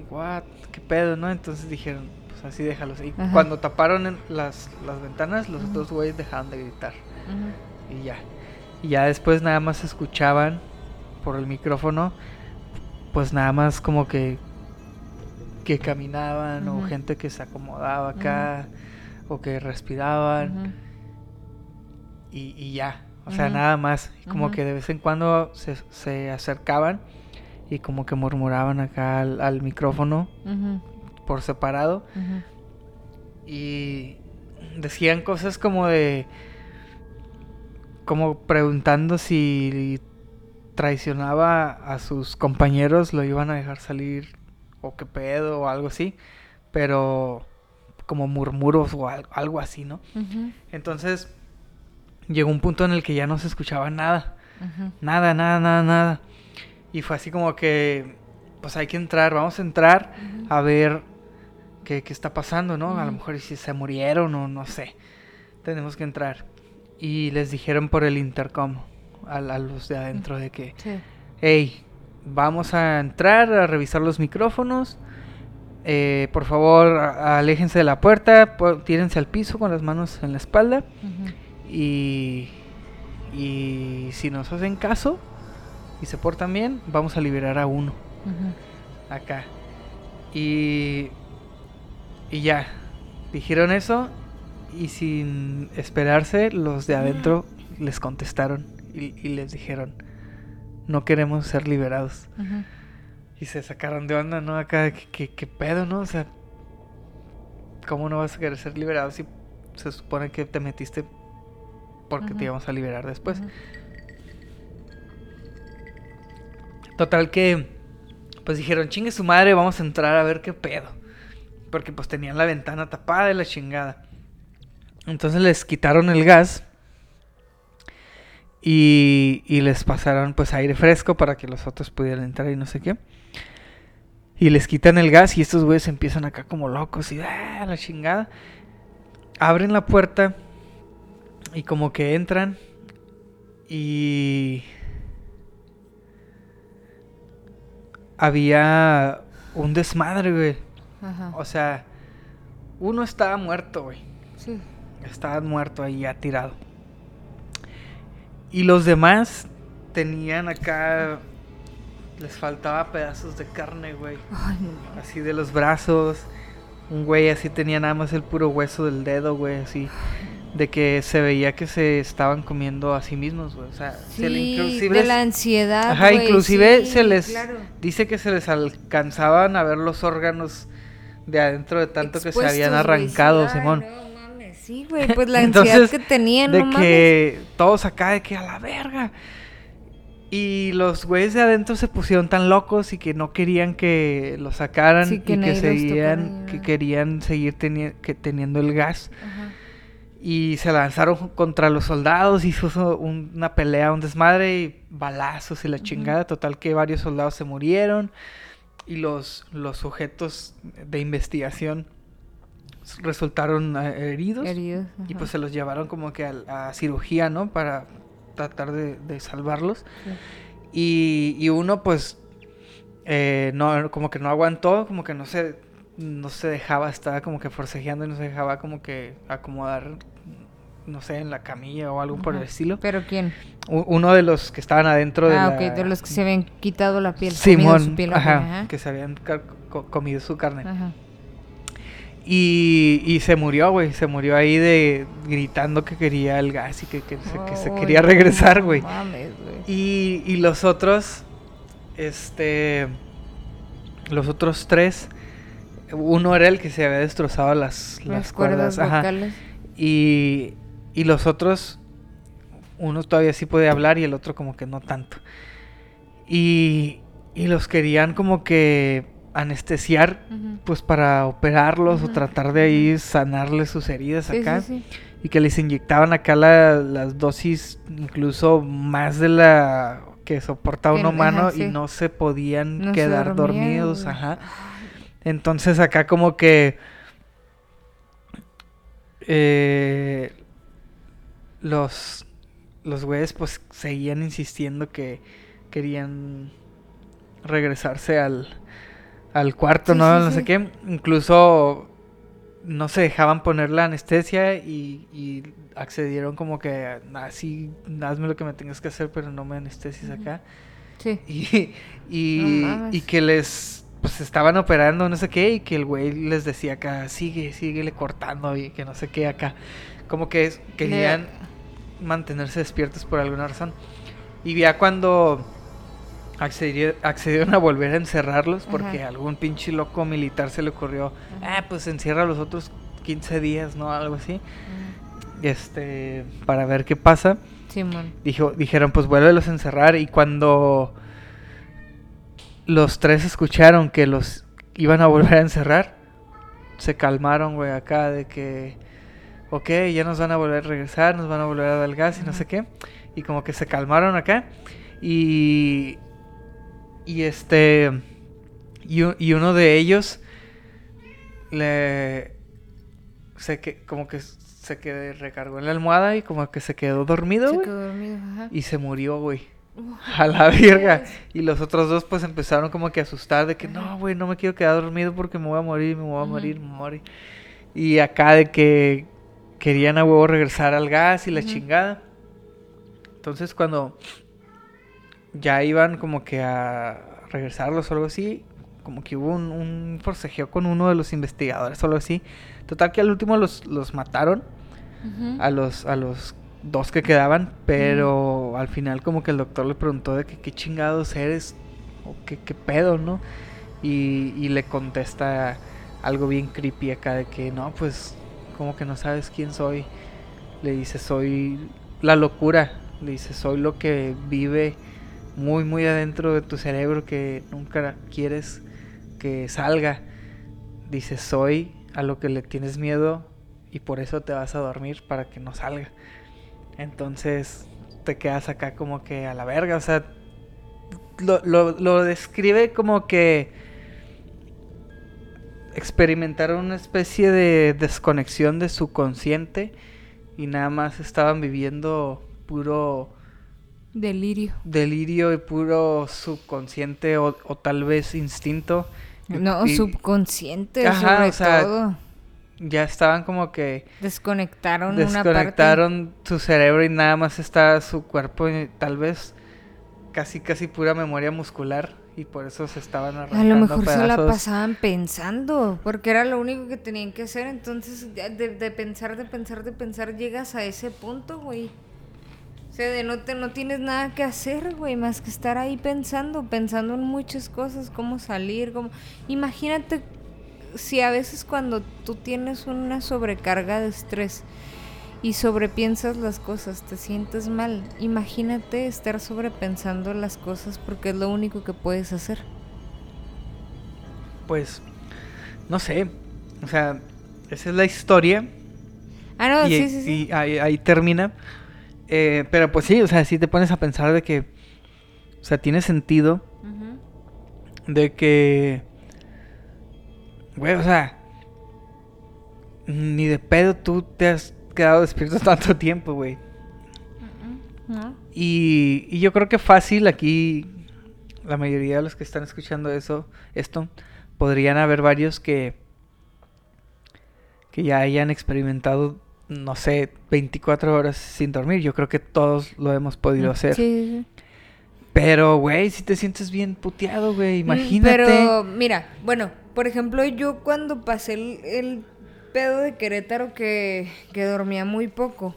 what, qué pedo, ¿no? Entonces dijeron, pues así déjalos. Y Ajá. cuando taparon en las, las ventanas, los dos güeyes dejaron de gritar. Y ya. Y ya después nada más escuchaban por el micrófono, pues nada más como que que caminaban o gente que se acomodaba acá o que respiraban. Y, y ya. O sea, nada más. Y como que de vez en cuando se, se acercaban y como que murmuraban acá al, al micrófono por separado. Y decían cosas como de como preguntando si traicionaba a sus compañeros lo iban a dejar salir o qué pedo o algo así pero como murmuros o al- algo así no entonces llegó un punto en el que ya no se escuchaba nada Ujú. nada nada nada nada y fue así como que pues hay que entrar vamos a entrar Ujú. a ver qué, qué está pasando, ¿no? A lo mejor si se murieron o no sé. Tenemos que entrar. Y les dijeron por el intercom a, a los de adentro de que, Sí. hey, vamos a entrar a revisar los micrófonos. eh, por favor, aléjense de la puerta, tírense al piso con las manos en la espalda. Ujú. Y, y si nos hacen caso y se portan bien, vamos a liberar a uno acá. Y, y ya, dijeron eso y sin esperarse los de adentro les contestaron y, y les dijeron, no queremos ser liberados. Y se sacaron de onda, ¿no? Acá, ¿qué, qué, qué pedo, no? O sea, ¿cómo no vas a querer ser liberado si se supone que te metiste porque te íbamos a liberar después? Total que, pues dijeron, chingue su madre, vamos a entrar a ver qué pedo. Porque pues tenían la ventana tapada de la chingada. Entonces les quitaron el gas. Y, y les pasaron pues aire fresco para que los otros pudieran entrar y no sé qué. Y les quitan el gas y estos güeyes empiezan acá como locos y ¡ah, la chingada. Abren la puerta y como que entran y había un desmadre, güey. Ajá. O sea, uno estaba muerto, güey. Sí. Estaba muerto ahí ya tirado. Y los demás tenían acá. Les faltaba pedazos de carne, güey. Ay, no. Así de los brazos. Un güey así tenía nada más el puro hueso del dedo, güey. Así. De que se veía que se estaban comiendo a sí mismos, güey. O sea, se le inclusive. de la ansiedad. Ajá, inclusive sí, se les claro. dice que se les alcanzaban a ver los órganos de adentro de tanto que se habían sí. arrancado, Simón. no mames, Sí, güey, pues la ansiedad Entonces, que tenían, de no mames. que todos acá de que a la verga. Y los güeyes de adentro se pusieron tan locos y que no querían que lo sacaran Sí, que y que seguían, que querían seguir teni- que teniendo el gas. Ajá. Y se lanzaron contra los soldados, hizo un- una pelea, un desmadre y balazos y la chingada. Total que varios soldados se murieron y los, los sujetos de investigación resultaron eh, heridos. Heridos. Y pues se los llevaron como que a, a cirugía, ¿no? Para tratar de, de salvarlos. Sí. Y, y uno pues eh, no, como que no aguantó, como que no se, no se dejaba, estaba como que forcejeando y no se dejaba como que acomodar, no sé, en la camilla o algo por el estilo. ¿Pero quién? Uno de los que estaban adentro de Ah, ok, de los que se habían quitado la piel. comido Simón, su piel, ajá, ajá. que se habían co- comido su carne. Ajá. Y, y se murió, güey. Se murió ahí de gritando que quería el gas y que, que se, que se quería no regresar, güey. güey. Y, y los otros, este, los otros tres, uno era el que se había destrozado las, las, Las cuerdas ajá, vocales. y, y los otros, uno todavía sí puede hablar y el otro como que no tanto. Y, y los querían como que anestesiar, pues para operarlos o tratar de ahí sanarles sus heridas Sí, acá sí, sí. y que les inyectaban acá la- las dosis incluso más de la que soporta un humano y no se podían No se quedar dormían, dormidos, güey. ajá. Entonces acá como que eh, los los güeyes pues seguían insistiendo que querían regresarse al al cuarto, Sí, ¿no? sí, no sí. sé qué. Incluso no se dejaban poner la anestesia y, y accedieron como que así, hazme lo que me tengas que hacer, pero no me anestesies acá. Sí. Y, y, No y que les pues estaban operando, no sé qué, y que el güey les decía acá, sigue, síguele cortando y que no sé qué acá. Como que querían mantenerse despiertos por alguna razón. Y ya cuando accedi- accedieron a volver a encerrarlos, porque Ajá. algún pinche loco militar se le ocurrió, Ajá. ah, pues encierra los otros 15 días, ¿no? Algo así. Este, para ver qué pasa. Simón. Dijo, dijeron, pues vuélvelos a encerrar. Y cuando los tres escucharon que los iban a volver a encerrar, se calmaron, güey, acá de que, ok, ya nos van a volver a regresar, nos van a volver a dar gas y no sé qué. Y como que se calmaron acá. Y, y este, y, y uno de ellos le, se que, como que se que recargó en la almohada y como que se quedó dormido, Se quedó dormido, ajá. Y se murió, güey. A la verga. Y los otros dos pues empezaron como que a asustar de que no, güey, no me quiero quedar dormido porque me voy a morir, me voy a morir, me voy a morir. Y acá de que querían a huevo regresar al gas y la chingada. Entonces cuando ya iban como que a regresarlos o algo así, como que hubo un, un forcejeo con uno de los investigadores o algo así. Total que al último los, los mataron a los a los dos que quedaban, pero al final como que el doctor le preguntó de que qué chingados eres o qué, qué pedo, ¿no? Y, y le contesta algo bien creepy acá de que no, pues como que no sabes quién soy. Le dice, soy la locura. Le dice, soy lo que vive muy, muy adentro de tu cerebro que nunca quieres que salga. Dice, soy a lo que le tienes miedo y por eso te vas a dormir para que no salga. Entonces te quedas acá como que a la verga, o sea, lo, lo, lo describe como que experimentaron una especie de desconexión de su consciente y nada más estaban viviendo puro Delirio. delirio y puro subconsciente o, o tal vez instinto. No, y subconsciente, Ajá, sobre o sea, todo. ya estaban como que Desconectaron una parte. desconectaron su cerebro y nada más está su cuerpo y tal vez casi casi pura memoria muscular y por eso se estaban A arrancando lo mejor se la pedazos. pasaban pensando, porque era lo único que tenían que hacer. Entonces, de, de pensar, de pensar, de pensar, llegas a ese punto, güey. O sea, de no, te, no tienes nada que hacer, güey, más que estar ahí pensando, pensando en muchas cosas, cómo salir, cómo... Imagínate si a veces cuando tú tienes una sobrecarga de estrés y sobrepiensas las cosas, te sientes mal. Imagínate estar sobrepensando las cosas porque es lo único que puedes hacer. Pues no sé, o sea, esa es la historia Ah, no, y, sí, sí, sí. y ahí, ahí termina. Eh, pero pues sí, o sea, si te pones a pensar de que, o sea, tiene sentido de que, güey, o sea, ni de pedo tú te has quedado despierto tanto tiempo, güey. ¿No? Y, y yo creo que fácil aquí, la mayoría de los que están escuchando eso, esto, podrían haber varios que, que ya hayan experimentado, no sé, 24 horas sin dormir. Yo creo que todos lo hemos podido hacer. Sí. Pero, güey, si te sientes bien puteado, güey, Mm, imagínate. Pero mira, bueno, por ejemplo, yo cuando pasé el, el pedo de Querétaro que, que dormía muy poco.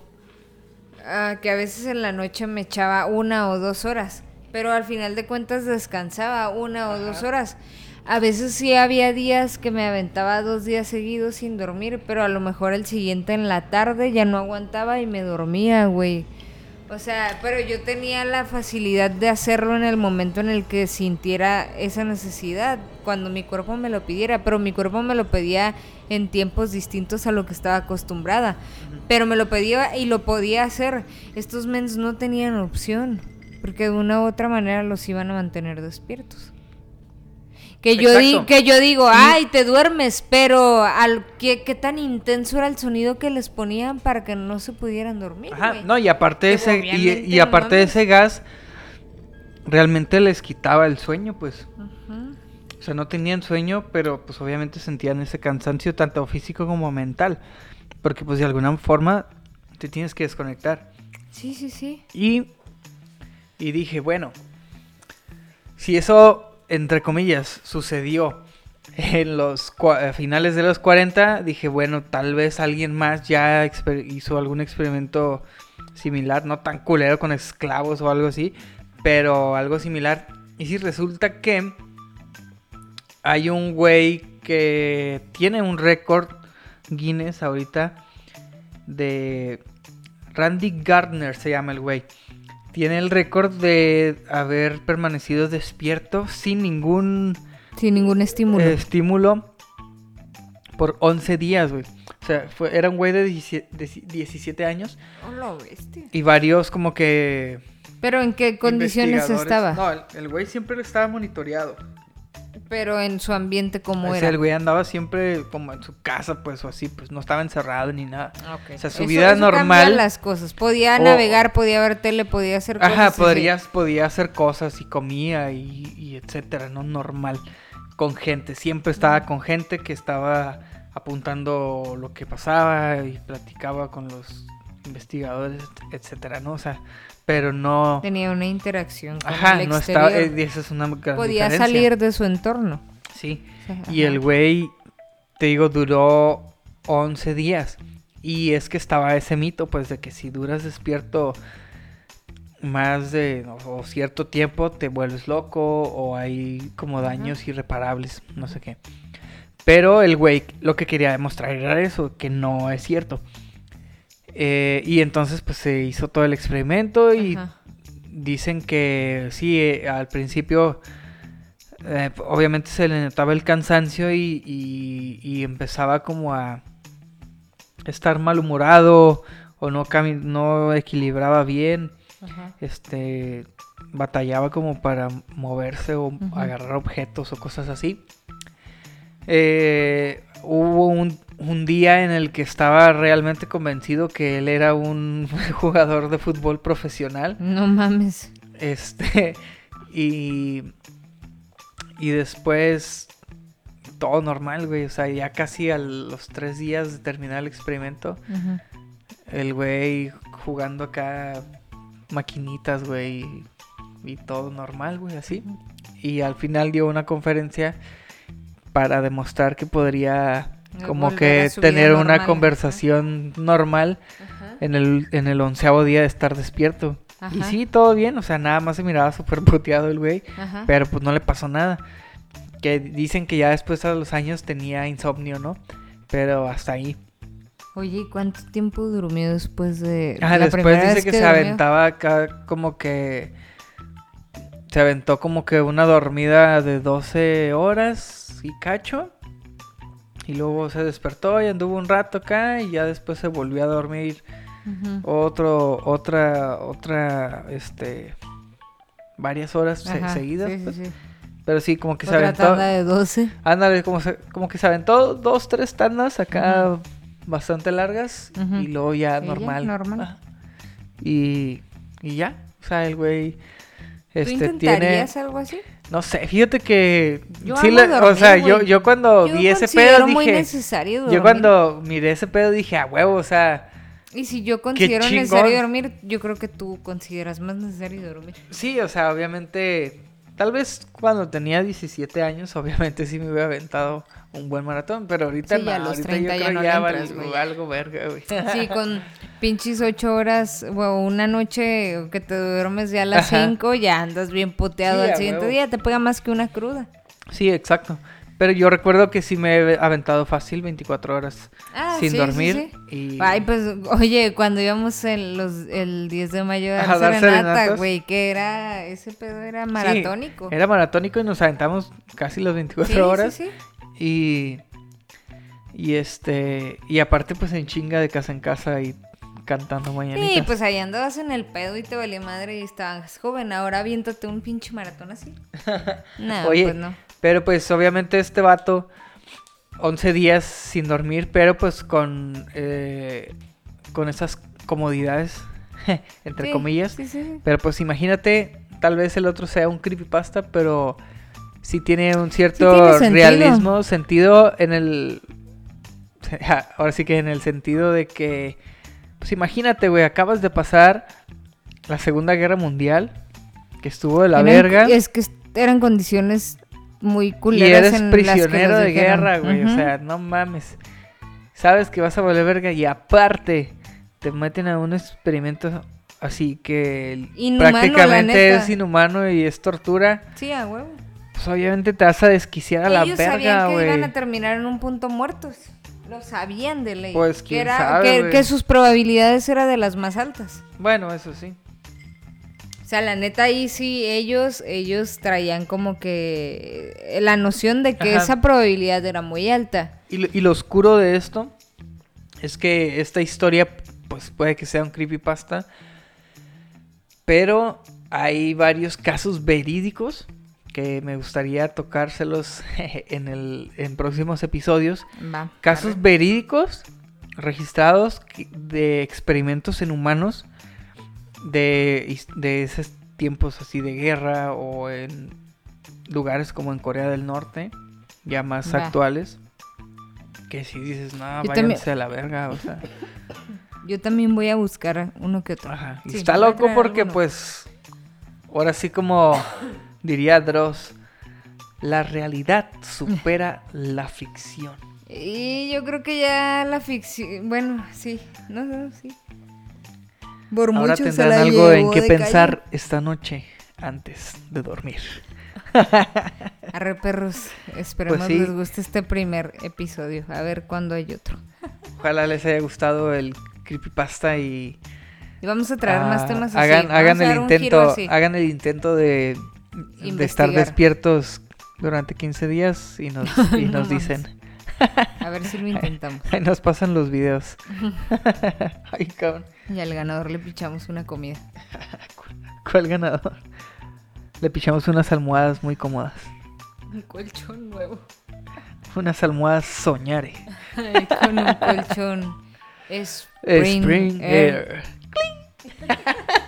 Ah, que a veces en la noche me echaba una o dos horas. Pero al final de cuentas descansaba una o dos horas. A veces sí había días que me aventaba dos días seguidos sin dormir, pero a lo mejor el siguiente en la tarde ya no aguantaba y me dormía, güey. O sea, pero yo tenía la facilidad de hacerlo en el momento en el que sintiera esa necesidad, cuando mi cuerpo me lo pidiera, pero mi cuerpo me lo pedía en tiempos distintos a lo que estaba acostumbrada. Pero me lo pedía y lo podía hacer. Estos mens no tenían opción, porque de una u otra manera los iban a mantener despiertos. Que yo, di, que yo digo, ay, te duermes, pero al, ¿qué, ¿qué, tan intenso era el sonido que les ponían para que no se pudieran dormir? Ajá, no, y aparte, de ese, y, y aparte de ese gas, realmente les quitaba el sueño, pues. O sea, no tenían sueño, pero pues obviamente sentían ese cansancio tanto físico como mental. Porque pues de alguna forma te tienes que desconectar. Sí, sí, sí. Y, y dije, bueno, si eso entre comillas, sucedió en los finales de los 40, dije, bueno, tal vez alguien más ya hizo algún experimento similar, no tan culero con esclavos o algo así, pero algo similar. Y si resulta que hay un güey que tiene un récord Guinness ahorita de Randy Gardner se llama el güey tiene el récord de haber permanecido despierto sin ningún... Sin ningún estímulo. estímulo por 11 días, güey. O sea, fue, era un güey de 17, años. Oh, bestia. Y varios como que... ¿Pero en qué condiciones estaba? No, el güey siempre estaba monitoreado. Pero en su ambiente, ¿cómo era? el güey andaba siempre como en su casa, pues, o así, pues no estaba encerrado ni nada. Ah, o sea, su vida normal. las cosas. Podía navegar, podía ver tele, podía hacer cosas. Ajá, podrías, podía hacer cosas y comía y, y etcétera, ¿no? Normal. Con gente. Siempre estaba con gente que estaba apuntando lo que pasaba y platicaba con los investigadores, etcétera, ¿no? O sea, pero no... Tenía una interacción con Ajá, no estaba... Eh, esa es una gran Podía salir de su entorno. Sí. y el güey, te digo, duró 11 días. Y es que estaba ese mito, pues, de que si duras despierto más de o, cierto tiempo te vuelves loco o hay como daños irreparables, no sé qué. Pero el güey lo que quería demostrar era eso, que no es cierto. Eh, y entonces pues se hizo todo el experimento y dicen que sí, eh, al principio eh, obviamente se le notaba el cansancio y, empezaba como a estar malhumorado o no, no equilibraba bien. Este batallaba como para moverse o agarrar objetos o cosas así. hubo un, un día en el que estaba realmente convencido que él era un jugador de fútbol profesional. No mames. Este, y, y después todo normal, güey. O sea, ya casi a los tres días de terminar el experimento, el güey jugando acá maquinitas, güey, y todo normal, güey, así. Y al final dio una conferencia para demostrar que podría como que tener una conversación normal en el, en el onceavo día de estar despierto. Y sí, todo bien, o sea, nada más se miraba súper puteado el güey, pero pues no le pasó nada. Que dicen que ya después de los años tenía insomnio, ¿no? Pero hasta ahí. Oye, ¿cuánto tiempo durmió después de... Ah, después dice que, se aventaba acá como que... Se aventó como que una dormida de 12 horas y cacho. Y luego se despertó y anduvo un rato acá y ya después se volvió a dormir otro, otra, otra, este, varias horas seguidas. Pues. Pero sí, como que se aventó. tanda de 12. Ándale, como, como que se aventó dos, tres tandas acá bastante largas y luego ya normal. normal. Y, y ya, o sea, el güey este, ¿Tú intentarías algo así? No sé, fíjate que yo sí o sea, yo, yo cuando vi ese pedo dije, muy necesario dormir. yo cuando miré ese pedo dije, a huevo, o sea, y si yo considero necesario dormir, yo creo que tú consideras más necesario dormir. Sí, o sea, obviamente Tal vez cuando tenía 17 años, obviamente sí me hubiera aventado un buen maratón, pero ahorita Sí, no, a los ahorita 30 yo ya creo no ya entras, güey. algo verga, güey. Sí, con pinches ocho horas o una noche que te duermes ya a las Ajá. cinco, ya andas bien puteado Sí, al siguiente huevo. día, te pega más que una cruda. Sí, exacto. Pero yo recuerdo que sí me he aventado fácil 24 horas Ah, sin sí, dormir. sí. Y... Ay, pues, oye, cuando íbamos el, los, el 10 de mayo a A dar serenata, güey, que era, ese pedo era maratónico. era maratónico y nos aventamos casi las 24 Sí, sí, horas. sí. Y. Y este. Y aparte, pues en chinga de casa en casa y cantando mañanitas. Sí, pues ahí andabas en el pedo y te valía madre y estabas joven. Ahora aviéntate un pinche maratón así. No, Oye, pues no. Pero pues obviamente este vato. 11 días sin dormir, pero pues con. eh, con esas comodidades. entre Sí, comillas. Sí, sí, sí. Pero pues imagínate, tal vez el otro sea un creepypasta, pero sí tiene un cierto tiene sentido. realismo, sentido en el... Ahora sí que en el sentido de que, pues imagínate, güey, acabas de pasar la Segunda Guerra Mundial, que estuvo de la Eran- verga, Es que eran condiciones muy y culeras eres en las que prisionero nos de guerra, güey, o sea, no mames. Sabes que vas a volver verga y aparte te meten a un experimento así que Inhumano, prácticamente es inhumano y es tortura. Sí, a huevo. Pues obviamente te vas a desquiciar a la Ellos sabían verga, que güey. iban a terminar en un punto muertos. Lo sabían de ley. Pues, que, era, sabe, que, güey. que sus probabilidades eran de las más altas. Bueno, eso sí. O sea, la neta ahí sí, ellos, ellos traían como que la noción de que Ajá. esa probabilidad era muy alta. Y, lo- y lo oscuro de esto es que esta historia, pues puede que sea un creepypasta, pero hay varios casos verídicos que me gustaría tocárselos en, el, en próximos episodios. Va. Casos verídicos registrados de experimentos en humanos de, de esos tiempos así de guerra o en lugares como en Corea del Norte, ya más actuales. Que si dices, no, Yo váyanse también- a la verga, o sea. Yo también voy a buscar uno que otro. Ajá. Sí, está loco porque alguno. pues, ahora sí como diría Dross, la realidad supera la ficción. Y yo creo que ya la ficción, bueno, sí, no, no, sí. Por Ahora mucho se tendrán la algo en qué pensar esta noche antes de dormir. calle. Arre perros, esperemos Pues sí. les guste este primer episodio, a ver cuándo hay otro. Ojalá les haya gustado el creepypasta y Y vamos a traer más ah, temas así. hagan, hagan el intento, hagan el intento de, de estar despiertos durante 15 días y nos, y No nos dicen. A ver si lo intentamos. Ahí nos pasan los videos. Ay, cabrón. Y al ganador le pichamos una comida. ¿Cuál ganador? Le pichamos unas almohadas muy cómodas. Un colchón nuevo. Unas almohadas soñare. Con un colchón. Spring, Spring Air. Air.